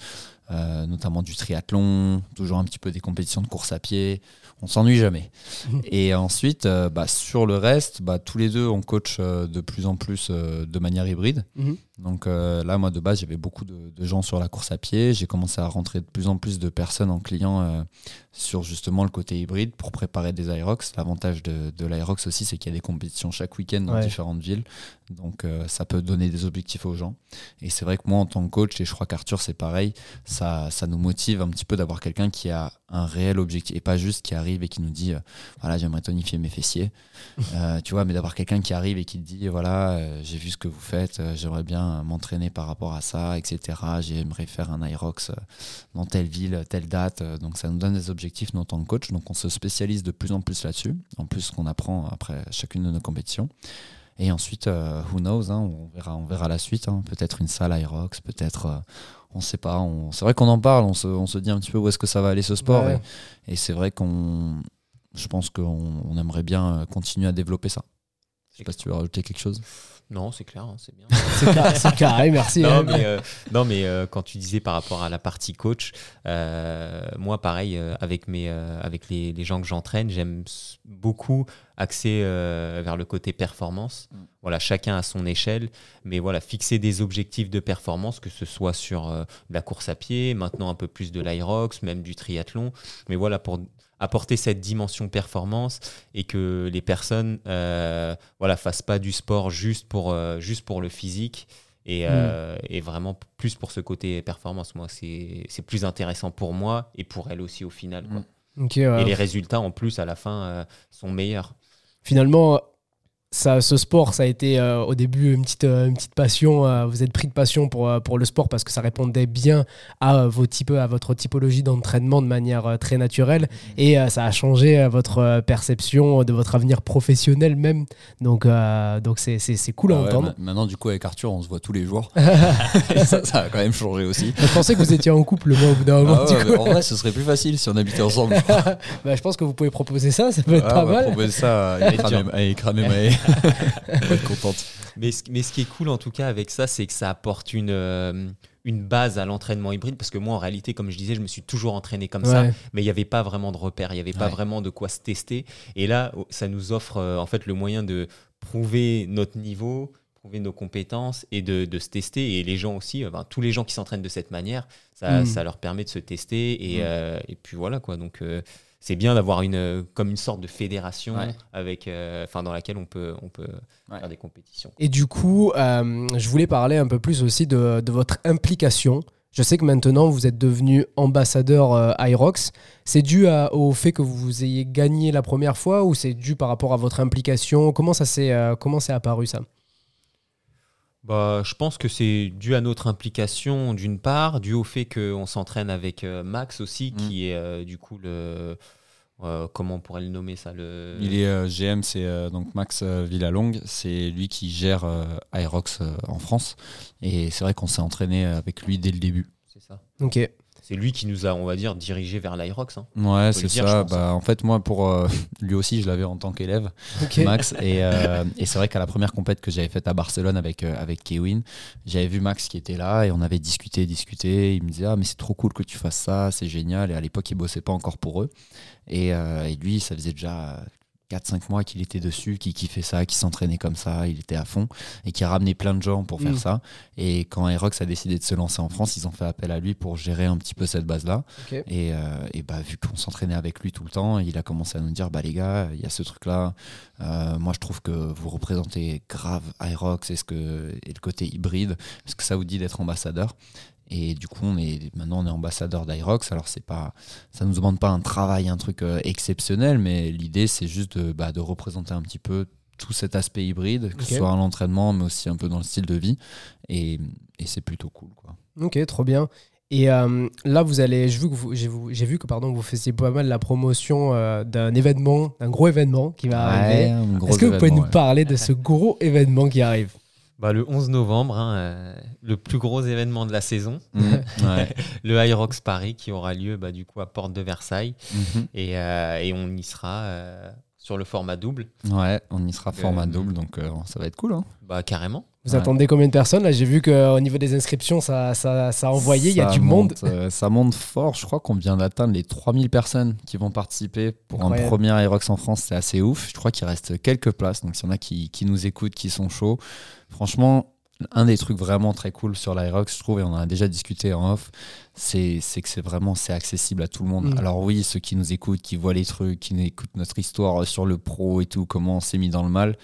euh, notamment du triathlon, toujours un petit peu des compétitions de course à pied. On s'ennuie jamais. Et ensuite, euh, bah, sur le reste, bah, tous les deux, on coach euh, de plus en plus de manière hybride. Mhm. Donc euh, là, moi, de base, j'avais beaucoup de, de gens sur la course à pied. J'ai commencé à rentrer de plus en plus de personnes en client euh, sur justement le côté hybride pour préparer des Irox. L'avantage de, de l'Irox aussi, c'est qu'il y a des compétitions chaque week-end dans Ouais. différentes villes. Donc euh, ça peut donner des objectifs aux gens. Et c'est vrai que moi, en tant que coach, et je crois qu'Arthur, c'est pareil, ça, ça nous motive un petit peu d'avoir quelqu'un qui a un réel objectif et pas juste qui arrive et qui nous dit euh, voilà, j'aimerais tonifier mes fessiers. Tu vois, mais d'avoir quelqu'un qui arrive et qui te dit voilà, j'ai vu ce que vous faites, j'aimerais bien euh, m'entraîner par rapport à ça, etc. J'aimerais faire un Irox euh, dans telle ville, telle date. Euh, Donc ça nous donne des objectifs, nous, en tant que coach. Donc on se spécialise de plus en plus là-dessus, en plus qu'on apprend après chacune de nos compétitions. Et ensuite, euh, who knows, hein, on, verra, on verra la suite. hein. Peut-être une salle Irox, peut-être, euh, on ne sait pas. On... C'est vrai qu'on en parle, on se, on se dit un petit peu où est-ce que ça va aller ce sport. Ouais. Et, et c'est vrai qu'on, je pense qu'on on aimerait bien euh, continuer à développer ça. Je sais pas si tu veux rajouter quelque chose. Non, c'est clair, hein, c'est bien. C'est carré, c'est carré, merci. non, hein. mais, euh, non, mais euh, quand tu disais par rapport à la partie coach, euh, moi, pareil, euh, avec, mes, euh, avec les, les gens que j'entraîne, j'aime beaucoup axer euh, vers le côté performance. Mm. Voilà, chacun à son échelle, mais voilà, fixer des objectifs de performance, que ce soit sur euh, de la course à pied, maintenant un peu plus de l'Irox, même du triathlon, mais voilà, pour apporter cette dimension performance et que les personnes euh, voilà fassent pas du sport juste pour euh, juste pour le physique et, euh, et vraiment plus pour ce côté performance moi c'est c'est plus intéressant pour moi et pour elle aussi au final quoi. Mm. Ouais. et les résultats en plus à la fin euh, sont meilleurs Finalement, ça, ce sport, ça a été euh, au début une petite, euh, une petite passion. euh, vous êtes pris de passion pour, pour le sport parce que ça répondait bien à, vos types, à votre typologie d'entraînement de manière euh, très naturelle. Et euh, ça a changé votre perception de votre avenir professionnel même. Donc, donc c'est, c'est, c'est cool à Ah ouais, entendre. ma- maintenant, du coup, avec Arthur, on se voit tous les jours. Et ça, ça a quand même changé aussi. Je pensais que vous étiez en couple, moi, au bout d'un moment. Ah du ouais, en vrai, ce serait plus facile si on habitait ensemble. Bah, je pense que vous pouvez proposer ça, ça peut être Ah, pas on va mal. proposer ça à écramer, à être contente. mais ce, mais ce qui est cool en tout cas avec ça c'est que ça apporte une euh, une base à l'entraînement hybride parce que moi en réalité comme je disais je me suis toujours entraîné comme ça mais il n'y avait pas vraiment de repères, il n'y avait pas Ouais. vraiment de quoi se tester. Et là, oh, ça nous offre euh, en fait le moyen de prouver notre niveau, prouver nos compétences et de, de se tester. Et les gens aussi, euh, ben, tous les gens qui s'entraînent de cette manière, ça, Mm. ça leur permet de se tester. Et, euh, et puis voilà quoi. Donc euh, c'est bien d'avoir une euh, comme une sorte de fédération Ouais. avec, euh, enfin dans laquelle on peut on peut Ouais. faire des compétitions. Et du coup, euh, je voulais parler un peu plus aussi de, de votre implication. Je sais que maintenant, vous êtes devenu ambassadeur euh, IROX. C'est dû à- au fait que vous ayez gagné la première fois ou c'est dû par rapport à votre implication? Comment ça s'est euh, comment c'est apparu ça? Bah, je pense que c'est dû à notre implication d'une part, dû au fait qu'on s'entraîne avec euh, Max aussi, Mm. qui est euh, du coup le... euh, comment on pourrait le nommer ça le... Il est euh, GM, c'est euh, donc Max euh, Villalongue. C'est lui qui gère euh, Aerox euh, en France. Et c'est vrai qu'on s'est entraîné avec lui dès le début. C'est ça. Ok. C'est lui qui nous a, on va dire, dirigé vers l'Irox. Hein. Ouais, c'est ça. Bah, en fait, moi, pour euh, lui aussi, je l'avais en tant qu'élève. Max. Et, euh, et c'est vrai qu'à la première compète que j'avais faite à Barcelone avec, euh, avec Kewin, j'avais vu Max qui était là et on avait discuté, discuté. Il me disait Ah, mais c'est trop cool que tu fasses ça, c'est génial. Et à l'époque, il bossait pas encore pour eux. Et, euh, et lui, ça faisait déjà 4-5 mois qu'il était dessus, qu'il kiffait ça, qu'il s'entraînait comme ça, il était à fond et qui a ramené plein de gens pour faire Mm. ça. Et quand Aerox a décidé de se lancer en France, ils ont fait appel à lui pour gérer un petit peu cette base-là. Et, euh, et bah, vu qu'on s'entraînait avec lui tout le temps, il a commencé à nous dire bah, les gars, il y a ce truc-là. Euh, moi, je trouve que vous représentez grave Irox et, ce que, et le côté hybride, parce que ça vous dit d'être ambassadeur. Et du coup, on est, maintenant, on est ambassadeur d'Irox. Alors, c'est pas, ça nous demande pas un travail, un truc euh, exceptionnel, mais l'idée, c'est juste de, bah, de représenter un petit peu tout cet aspect hybride, que ce soit à l'entraînement, mais aussi un peu dans le style de vie. Et, et c'est plutôt cool. Quoi. Ok, trop bien. Et euh, là, vous allez, j'ai vu que vous, j'ai vu, j'ai vu que pardon, vous faisiez pas mal la promotion euh, d'un événement, d'un gros événement qui va arriver. Est-ce que vous pouvez nous ouais. parler de ce gros événement qui arrive? Bah, le 11 novembre, hein, euh, le plus gros événement de la saison, Mmh, ouais. le Hyrox Paris qui aura lieu bah, du coup à Porte de Versailles. Et, euh, et on y sera euh, sur le format double. Ouais, on y sera format double, donc ça va être cool. Hein. Bah, carrément. Vous Ouais. attendez combien de personnes Là, j'ai vu qu'au niveau des inscriptions, ça, ça, ça a envoyé. Il y a du monde. euh, ça monte fort. Je crois qu'on vient d'atteindre les 3000 personnes qui vont participer pour Incroyable. un premier Aerox en France. C'est assez ouf. Je crois qu'il reste quelques places. Donc, s'il y en a qui, qui nous écoutent, qui sont chauds, franchement, un des trucs vraiment très cool sur l'Aerox, je trouve, et on en a déjà discuté en off, c'est que c'est vraiment c'est accessible à tout le monde. Mm. Alors, oui, ceux qui nous écoutent, qui voient les trucs, qui écoutent notre histoire sur le pro et tout, comment on s'est mis dans le mal.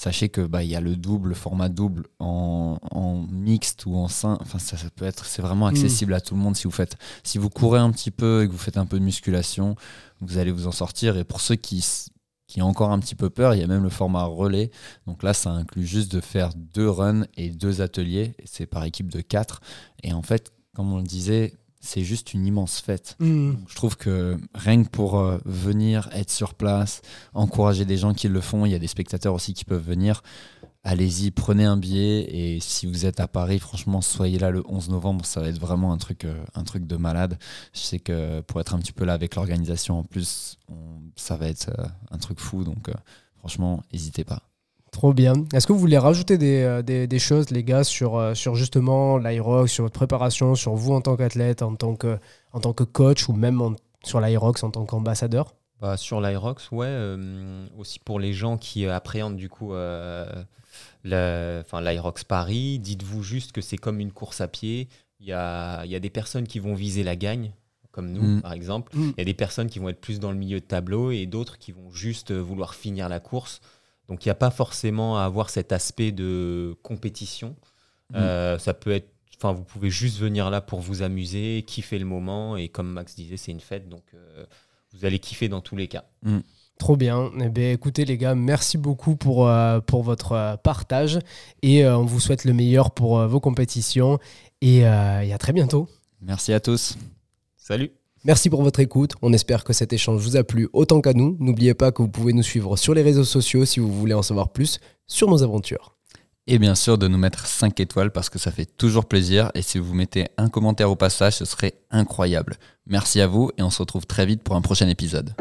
Sachez que bah il y a le double, le format double en, en mixte ou en sein. Enfin ça, ça peut être, c'est vraiment accessible à tout le monde si vous faites, si vous courez un petit peu et que vous faites un peu de musculation, vous allez vous en sortir. Et pour ceux qui qui ont encore un petit peu peur, il y a même le format relais. Donc là, ça inclut juste de faire deux runs et deux ateliers. C'est par équipe de quatre. Et en fait, comme on le disait, c'est juste une immense fête. Hmm. Je trouve que rien que pour euh, venir, être sur place, encourager des gens qui le font, il y a des spectateurs aussi qui peuvent venir. Allez-y, prenez un billet et si vous êtes à Paris, franchement, soyez là le 11 novembre. Ça va être vraiment un truc, euh, un truc de malade. Je sais que pour être un petit peu là avec l'organisation en plus, on- ça va être euh, un truc fou. Donc, franchement, n'hésitez pas. Trop bien. Est-ce que vous voulez rajouter des, euh, des, des choses, les gars, sur, euh, sur justement l'Irox, sur votre préparation, sur vous en tant qu'athlète, en, tant que- en tant que coach ou même en- sur l'Irox en tant qu'ambassadeur? Bah, sur l'Irox, ouais. euh, aussi pour les gens qui appréhendent du coup euh, Paris, dites-vous juste que c'est comme une course à pied. Il y a, il y a des personnes qui vont viser la gagne, comme nous Mm. par exemple. Mm. Il y a des personnes qui vont être plus dans le milieu de tableau et d'autres qui vont juste vouloir finir la course. Donc il n'y a pas forcément à avoir cet aspect de compétition. Mm. Euh, ça peut être, enfin, vous pouvez juste venir là pour vous amuser, kiffer le moment et comme Max disait, c'est une fête, donc euh, vous allez kiffer dans tous les cas. Trop bien. Eh bien, écoutez, les gars, merci beaucoup pour, euh, pour votre partage et euh, on vous souhaite le meilleur pour euh, vos compétitions et, euh, et à très bientôt. Merci à tous. Salut. Merci pour votre écoute. On espère que cet échange vous a plu autant qu'à nous. N'oubliez pas que vous pouvez nous suivre sur les réseaux sociaux si vous voulez en savoir plus sur nos aventures. Et bien sûr de nous mettre 5 étoiles parce que ça fait toujours plaisir. Et si vous mettez un commentaire au passage, ce serait incroyable. Merci à vous et on se retrouve très vite pour un prochain épisode.